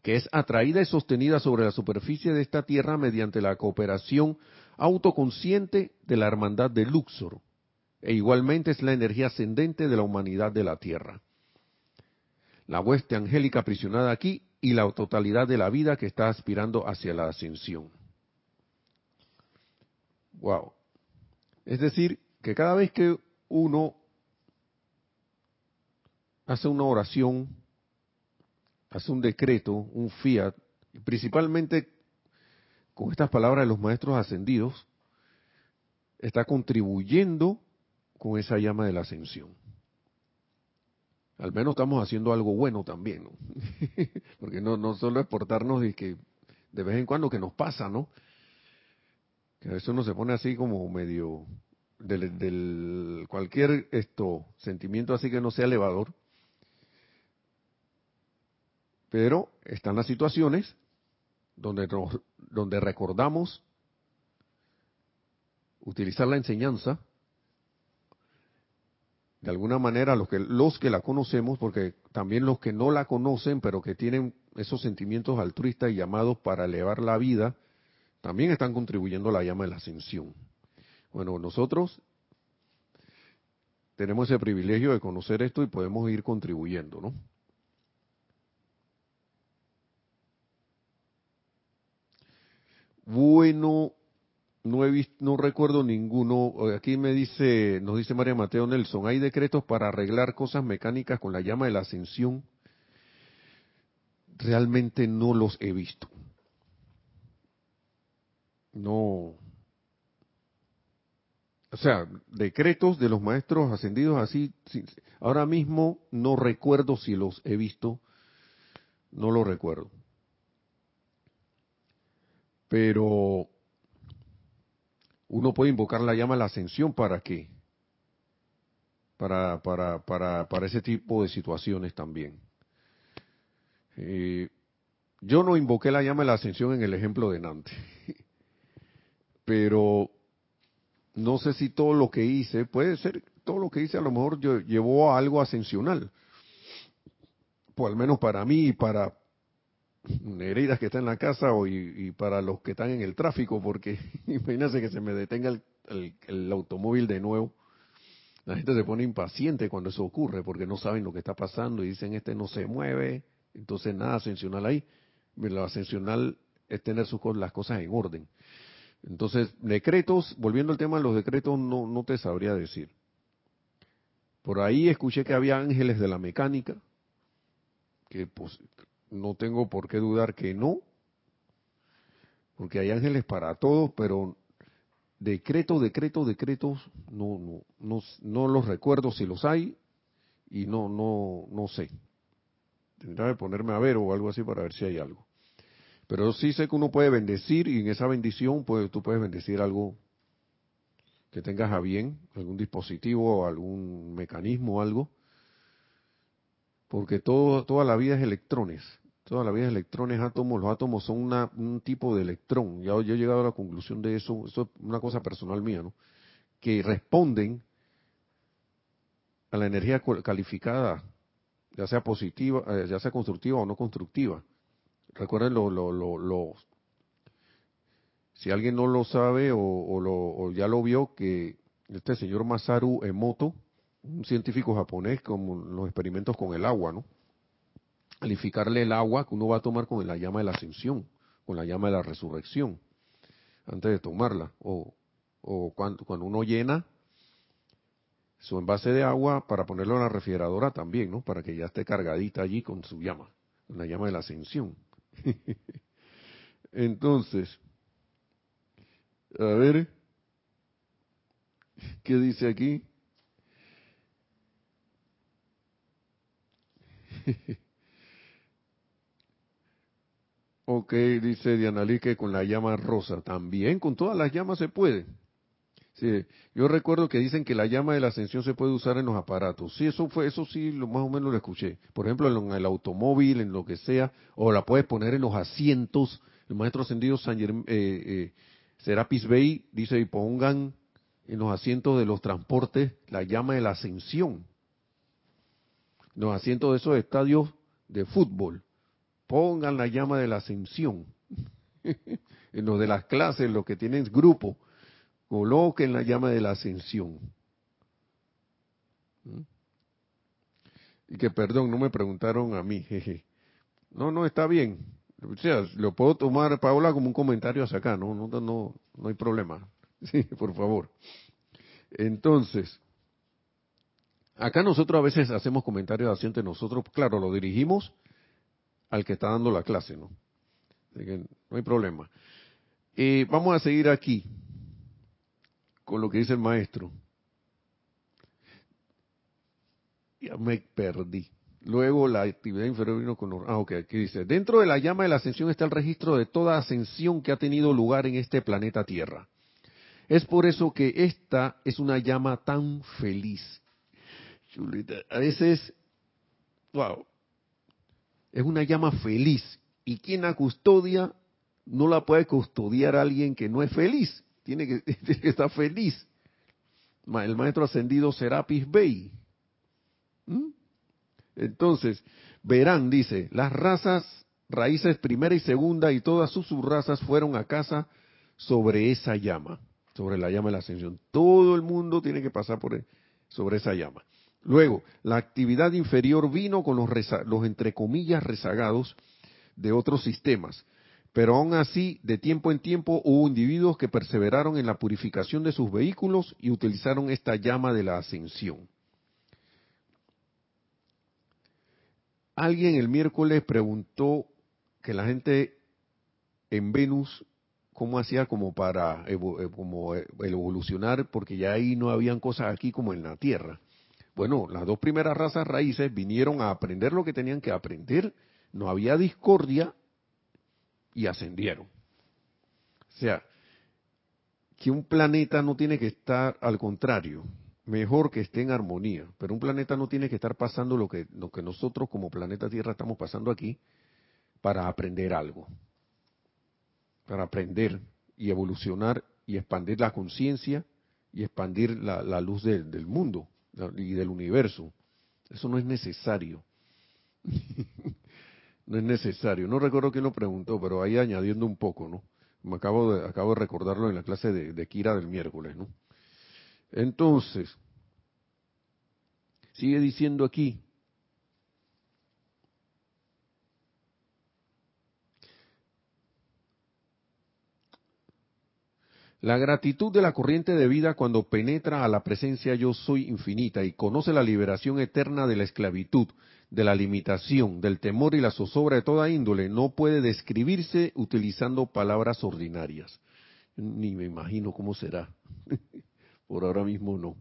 que es atraída y sostenida sobre la superficie de esta tierra mediante la cooperación autoconsciente de la hermandad de Luxor, e igualmente es la energía ascendente de la humanidad de la tierra. La hueste angélica aprisionada aquí y la totalidad de la vida que está aspirando hacia la ascensión. Wow. Es decir, que cada vez que uno hace una oración, hace un decreto, un fiat, principalmente con estas palabras de los maestros ascendidos, está contribuyendo con esa llama de la ascensión. Al menos estamos haciendo algo bueno también. Porque no, no solo es portarnos de que de vez en cuando que nos pasa, ¿no? Que a veces uno se pone así como medio del, cualquier esto sentimiento así que no sea elevador, pero están las situaciones donde donde recordamos utilizar la enseñanza de alguna manera los que los que la conocemos porque también los que no la conocen pero que tienen esos sentimientos altruistas y llamados para elevar la vida también están contribuyendo a la llama de la ascensión bueno, nosotros tenemos ese privilegio de conocer esto y podemos ir contribuyendo, ¿no? Bueno, no he visto, no recuerdo ninguno. Aquí me dice, nos dice María Mateo Nelson, hay decretos para arreglar cosas mecánicas con la llama de la ascensión. Realmente no los he visto. No, o sea, decretos de los maestros ascendidos así, ahora mismo no recuerdo si los he visto, no lo recuerdo. Pero uno puede invocar la llama a la ascensión para qué? Para, para, para, para ese tipo de situaciones también. Eh, yo no invoqué la llama a la ascensión en el ejemplo de Nantes, pero no sé si todo lo que hice, puede ser, todo lo que dice a lo mejor yo, llevó a algo ascensional. Pues al menos para mí y para heridas que está en la casa o y, para los que están en el tráfico, porque imagínense que se me detenga el, automóvil de nuevo. La gente se pone impaciente cuando eso ocurre porque no saben lo que está pasando y dicen este no se mueve, entonces nada ascensional ahí. Lo ascensional es tener sus, las cosas en orden. Entonces, decretos, volviendo al tema de los decretos, no, no te sabría decir. Por ahí escuché que había ángeles de la mecánica, que pues no tengo por qué dudar que no, porque hay ángeles para todos, pero decretos, decretos, decretos, no, no, no, no los recuerdo si los hay y no, no, no sé. Tendría que ponerme a ver o algo así para ver si hay algo. Pero sí sé que uno puede bendecir y en esa bendición pues, tú puedes bendecir algo que tengas a bien, algún dispositivo, algún mecanismo, algo. Porque todo, toda la vida es electrones. Toda la vida es electrones, átomos. Los átomos son una, un tipo de electrón. Ya yo he llegado a la conclusión de eso. Eso es una cosa personal mía, ¿no? Que responden a la energía calificada, ya sea positiva, eh, ya sea constructiva o no constructiva. Recuerden lo, lo, lo, si alguien no lo sabe o, lo, ya lo vio, que este señor Masaru Emoto, un científico japonés, como los experimentos con el agua, ¿no? Calificarle el agua que uno va a tomar con la llama de la ascensión, con la llama de la resurrección, antes de tomarla. O, o cuando, cuando uno llena su envase de agua para ponerlo en la refrigeradora también, ¿no? Para que ya esté cargadita allí con su llama, con la llama de la ascensión. Entonces, a ver, ¿qué dice aquí? ok, dice Diana Lee que con la llama rosa, también con todas las llamas se puede. Sí, yo recuerdo que dicen que la llama de la ascensión se puede usar en los aparatos. Sí, eso fue, eso sí, lo más o menos lo escuché. Por ejemplo, en el automóvil, en lo que sea, o la puedes poner en los asientos. El maestro ascendido San eh, eh, Serapis Bay dice y pongan en los asientos de los transportes la llama de la ascensión. Los asientos de esos estadios de fútbol, pongan la llama de la ascensión. en los de las clases, los que tienen grupo coloquen la llama de la ascensión. ¿Mm? Y que, perdón, no me preguntaron a mí, jeje. No, no, está bien. O sea, lo puedo tomar, Paola, como un comentario hacia acá, no, no, no, no hay problema. Sí, por favor. Entonces, acá nosotros a veces hacemos comentarios así entre nosotros, claro, lo dirigimos al que está dando la clase, ¿no? Así que no hay problema. Eh, vamos a seguir aquí con lo que dice el maestro. Ya me perdí. Luego la actividad inferior vino con... Ah, ok, aquí dice, dentro de la llama de la ascensión está el registro de toda ascensión que ha tenido lugar en este planeta Tierra. Es por eso que esta es una llama tan feliz. A veces, wow, es una llama feliz. Y quien la custodia no la puede custodiar a alguien que no es feliz. tiene que, estar feliz. El maestro ascendido Serapis Bey. ¿Mm? Entonces, verán, dice, las razas, raíces primera y segunda y todas sus subrazas fueron a casa sobre esa llama, sobre la llama de la ascensión. Todo el mundo tiene que pasar por sobre esa llama. Luego, la actividad inferior vino con los, los entre comillas rezagados de otros sistemas, pero aún así, de tiempo en tiempo hubo individuos que perseveraron en la purificación de sus vehículos y utilizaron esta llama de la ascensión. Alguien el miércoles preguntó que la gente en Venus cómo hacía como para eh, eh, evolucionar porque ya ahí no habían cosas aquí como en la Tierra. Bueno, las dos primeras razas raíces vinieron a aprender lo que tenían que aprender, no había discordia y ascendieron. O sea, que un planeta no tiene que estar al contrario, mejor que esté en armonía, pero un planeta no tiene que estar pasando lo que, lo que nosotros como planeta Tierra estamos pasando aquí para aprender algo, para aprender y evolucionar y expandir la conciencia y expandir la, luz del mundo, y del universo. Eso no es necesario. no es necesario. No recuerdo quién lo preguntó, pero ahí añadiendo un poco, ¿no? Me acabo de, acabo de recordarlo en la clase de, de Kira del miércoles, ¿no? Entonces, sigue diciendo aquí, La gratitud de la corriente de vida cuando penetra a la presencia yo soy infinita y conoce la liberación eterna de la esclavitud, de la limitación, del temor y la zozobra de toda índole no puede describirse utilizando palabras ordinarias. Ni me imagino cómo será. Por ahora mismo no.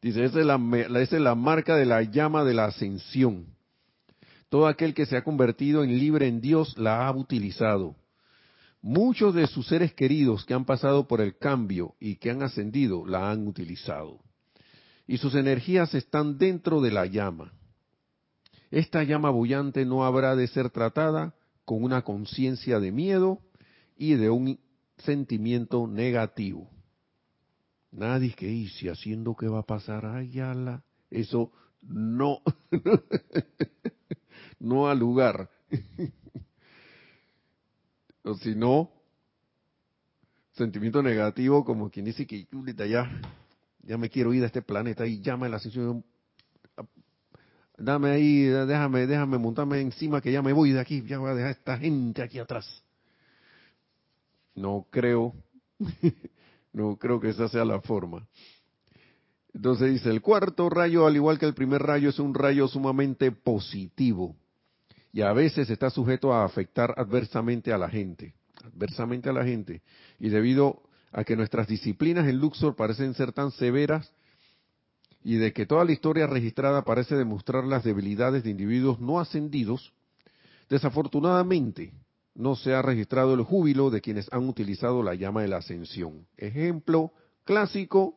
Dice, esa es, la, esa es la marca de la llama de la ascensión. Todo aquel que se ha convertido en libre en Dios la ha utilizado Muchos de sus seres queridos que han pasado por el cambio y que han ascendido la han utilizado. Y sus energías están dentro de la llama. Esta llama bullante no habrá de ser tratada con una conciencia de miedo y de un sentimiento negativo. Nadie que dice haciendo qué va a pasar, ala, eso no, no al lugar. O si no, sentimiento negativo como quien dice que ya, ya me quiero ir de este planeta y llama la ascensión. Dame ahí, déjame, déjame montarme encima que ya me voy de aquí, ya voy a dejar a esta gente aquí atrás. No creo, no creo que esa sea la forma. Entonces dice, el cuarto rayo, al igual que el primer rayo, es un rayo sumamente positivo y a veces está sujeto a afectar adversamente a la gente, adversamente a la gente, y debido a que nuestras disciplinas en Luxor parecen ser tan severas y de que toda la historia registrada parece demostrar las debilidades de individuos no ascendidos, desafortunadamente no se ha registrado el júbilo de quienes han utilizado la llama de la ascensión. Ejemplo clásico,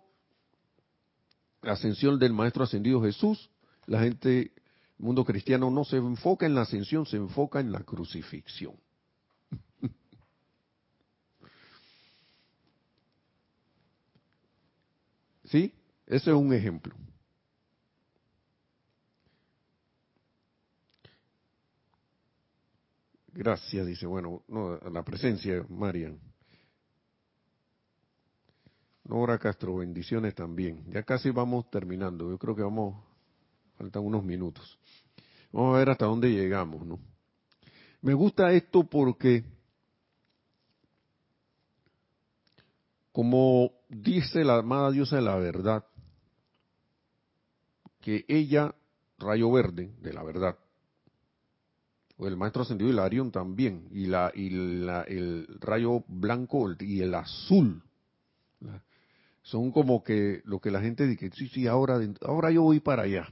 la ascensión del Maestro Ascendido Jesús, la gente el mundo cristiano no se enfoca en la ascensión, se enfoca en la crucifixión. ¿Sí? Ese es un ejemplo. Gracias, dice. Bueno, no, la presencia, Marian. Nora Castro, bendiciones también. Ya casi vamos terminando. Yo creo que vamos faltan unos minutos. Vamos a ver hasta dónde llegamos, ¿no? Me gusta esto porque, como dice la amada diosa de la verdad, que ella, rayo verde de la verdad, o el maestro ascendido Hilarión también, y, la, y la, el rayo blanco y el azul, son como que lo que la gente dice, sí, sí, ahora, ahora yo voy para allá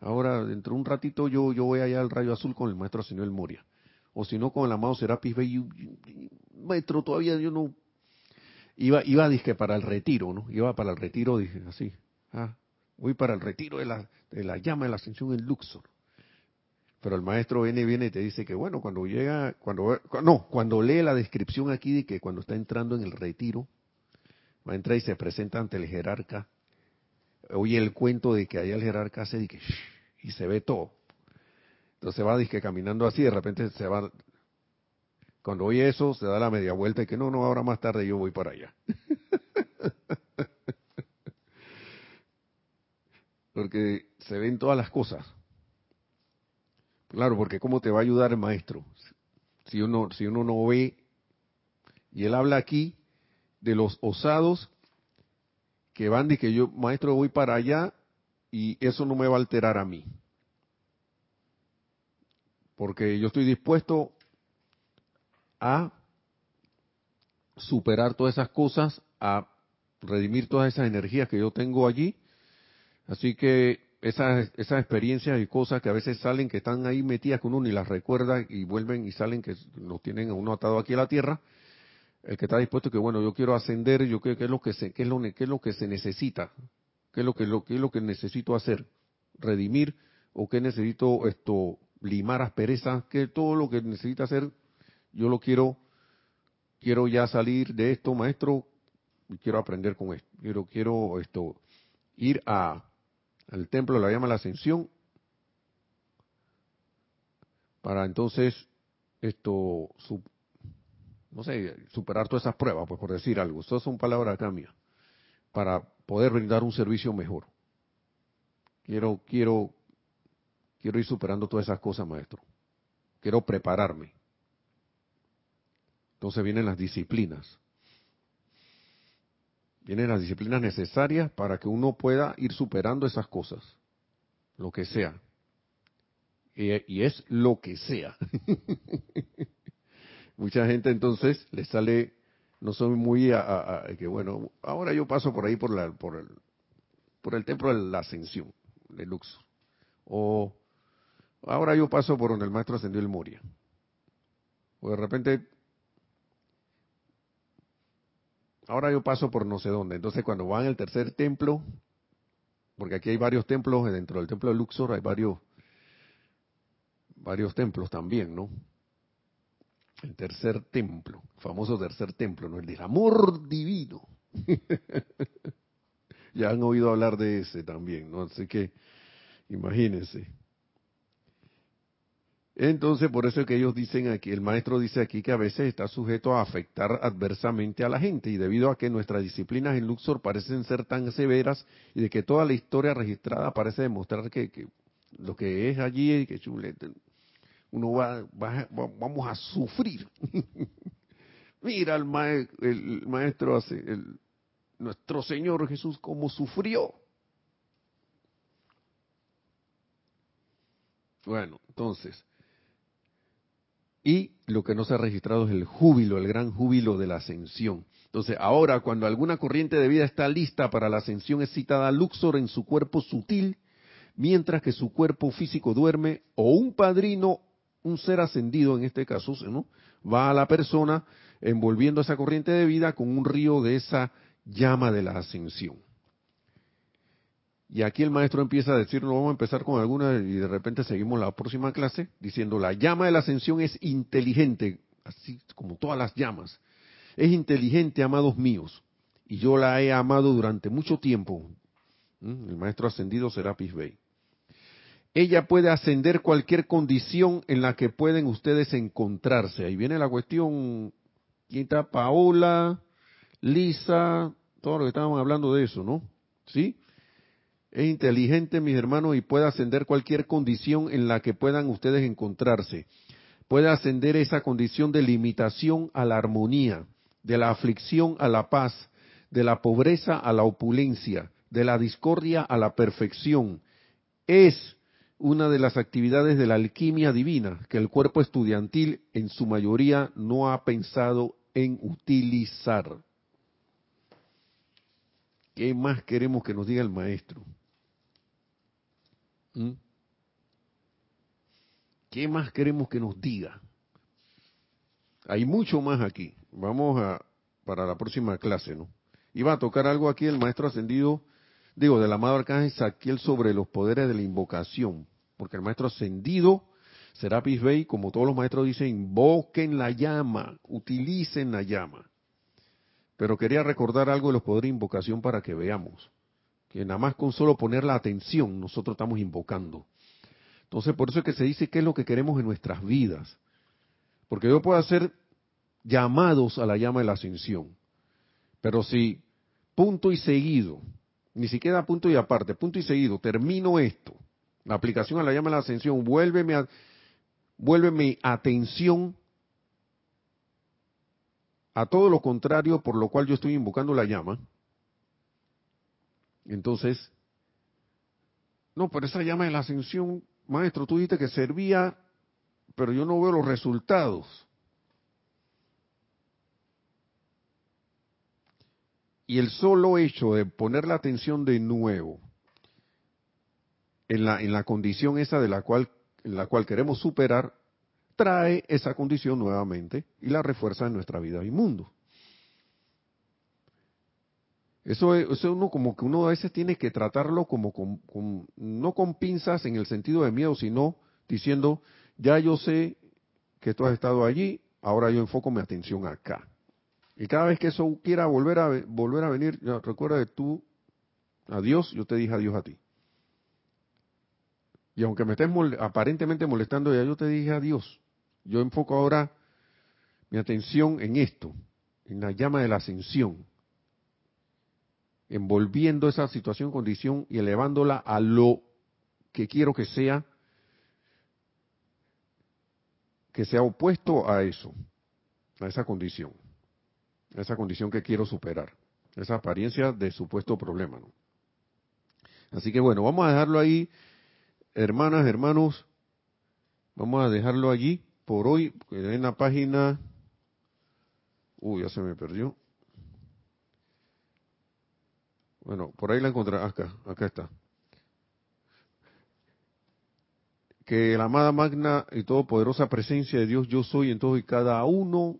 Ahora, dentro de un ratito, yo, yo voy allá al rayo azul con el maestro señor Moria. O si no, con el amado Serapis Bey. Maestro, todavía yo no. Iba, iba dije, para el retiro, ¿no? Iba para el retiro, dije, así. Ah, voy para el retiro de la, de la llama de la ascensión en Luxor. Pero el maestro viene, viene y te dice que, bueno, cuando llega, cuando, no, cuando lee la descripción aquí de que cuando está entrando en el retiro, va a entrar y se presenta ante el jerarca oye el cuento de que allá el jerarca hace y se ve todo. Entonces va que caminando así, de repente se va. Cuando oye eso, se da la media vuelta y que no, no, ahora más tarde yo voy para allá. porque se ven todas las cosas. Claro, porque cómo te va a ayudar el maestro si uno si uno no ve y él habla aquí de los osados que van y que yo, maestro, voy para allá y eso no me va a alterar a mí. Porque yo estoy dispuesto a superar todas esas cosas, a redimir todas esas energías que yo tengo allí. Así que esas, esas experiencias y cosas que a veces salen, que están ahí metidas con uno y las recuerda y vuelven y salen, que nos tienen a uno atado aquí a la tierra, el que está dispuesto que bueno yo quiero ascender yo qué, es lo que se qué es lo qué es lo que se necesita qué es lo que lo qué es lo que necesito hacer redimir o qué necesito esto limar asperezas que todo lo que necesita hacer yo lo quiero quiero ya salir de esto maestro y quiero aprender con esto quiero quiero esto ir a al templo la llama la ascensión, para entonces esto, no sé, superar todas esas pruebas, pues por decir algo. Eso son palabras acá mías, para poder brindar un servicio mejor. Quiero, quiero, quiero ir superando todas esas cosas, maestro. Quiero prepararme. Entonces vienen las disciplinas. Vienen las disciplinas necesarias para que uno pueda ir superando esas cosas, lo que sea. Y, es lo que sea. Mucha gente entonces le sale, no son muy a, que bueno, ahora yo paso por ahí por la, por el, por el templo de la ascensión de Luxor. O ahora yo paso por donde el maestro ascendió el Moria. O de repente ahora yo paso por no sé dónde. Entonces cuando van al tercer templo, porque aquí hay varios templos, dentro del templo de Luxor hay varios, varios templos también, ¿no? El tercer templo, famoso tercer templo, ¿no? El del amor divino. ya han oído hablar de ese también, ¿no? Así que imagínense. Entonces, por eso es que ellos dicen aquí, el maestro dice aquí que a veces está sujeto a afectar adversamente a la gente y debido a que nuestras disciplinas en Luxor parecen ser tan severas y de que toda la historia registrada parece demostrar que, lo que es allí, que chulete, uno va, vamos a sufrir. Mira el, el maestro, hace, nuestro Señor Jesús cómo sufrió. Bueno, entonces, y lo que no se ha registrado es el júbilo, el gran júbilo de la ascensión. Entonces, ahora cuando alguna corriente de vida está lista para la ascensión es citada Luxor en su cuerpo sutil, mientras que su cuerpo físico duerme, o un padrino, un ser ascendido en este caso, ¿no? va a la persona envolviendo esa corriente de vida con un río de esa llama de la ascensión. Y aquí el maestro empieza a decirlo, vamos a empezar con alguna y de repente seguimos la próxima clase diciendo, la llama de la ascensión es inteligente, así como todas las llamas. Es inteligente, amados míos, y yo la he amado durante mucho tiempo. ¿Mm? El maestro ascendido será Bey. Ella puede ascender cualquier condición en la que pueden ustedes encontrarse. Ahí viene la cuestión, ¿quién está? Paola, Lisa, todo lo que estábamos hablando de eso, ¿no? ¿Sí? Es inteligente, mis hermanos, y puede ascender cualquier condición en la que puedan ustedes encontrarse. Puede ascender esa condición de limitación a la armonía, de la aflicción a la paz, de la pobreza a la opulencia, de la discordia a la perfección. Es una de las actividades de la alquimia divina que el cuerpo estudiantil en su mayoría no ha pensado en utilizar. ¿Qué más queremos que nos diga el maestro? ¿Mm? ¿Qué más queremos que nos diga? Hay mucho más aquí. Vamos a para la próxima clase, ¿no? Iba a tocar algo aquí el maestro ascendido, digo, del amado arcángel Saquiel sobre los poderes de la invocación, porque el maestro ascendido será Bey, como todos los maestros dicen, invoquen la llama, utilicen la llama. Pero quería recordar algo de los poderes de invocación para que veamos que nada más con solo poner la atención nosotros estamos invocando. Entonces, por eso es que se dice qué es lo que queremos en nuestras vidas. Porque yo puedo hacer llamados a la llama de la ascensión. Pero si punto y seguido, ni siquiera punto y aparte, punto y seguido, termino esto, la aplicación a la llama de la ascensión, vuélveme, a, vuélveme atención a todo lo contrario por lo cual yo estoy invocando la llama, entonces, no, pero esa llama de la ascensión, maestro, tú dijiste que servía, pero yo no veo los resultados. Y el solo hecho de poner la atención de nuevo en la, en la condición esa de la cual, en la cual queremos superar, trae esa condición nuevamente y la refuerza en nuestra vida y mundo. Eso, eso uno como que uno a veces tiene que tratarlo como con, no con pinzas en el sentido de miedo, sino diciendo, ya yo sé que tú has estado allí, ahora yo enfoco mi atención acá. Y cada vez que eso quiera volver a volver a venir, recuerda que tú a Dios, yo te dije adiós a ti. Y aunque me estés aparentemente molestando, ya yo te dije adiós. Yo enfoco ahora mi atención en esto, en la llama de la ascensión, envolviendo esa situación, condición y elevándola a lo que quiero que sea, que sea opuesto a eso, a esa condición, esa condición que quiero superar, esa apariencia de supuesto problema. ¿no? Así que bueno, vamos a dejarlo ahí, hermanas, hermanos, vamos a dejarlo allí por hoy, en la página Uy, ya se me perdió. Bueno, por ahí la encontré. Acá, acá está. Que la amada magna y todopoderosa presencia de Dios yo soy en todo y cada uno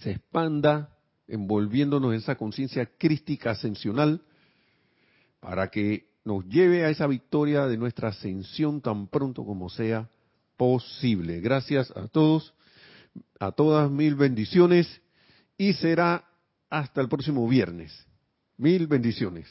se expanda envolviéndonos en esa conciencia crística ascensional para que nos lleve a esa victoria de nuestra ascensión tan pronto como sea posible. Gracias a todos a todas mil bendiciones y será hasta el próximo viernes. Mil bendiciones.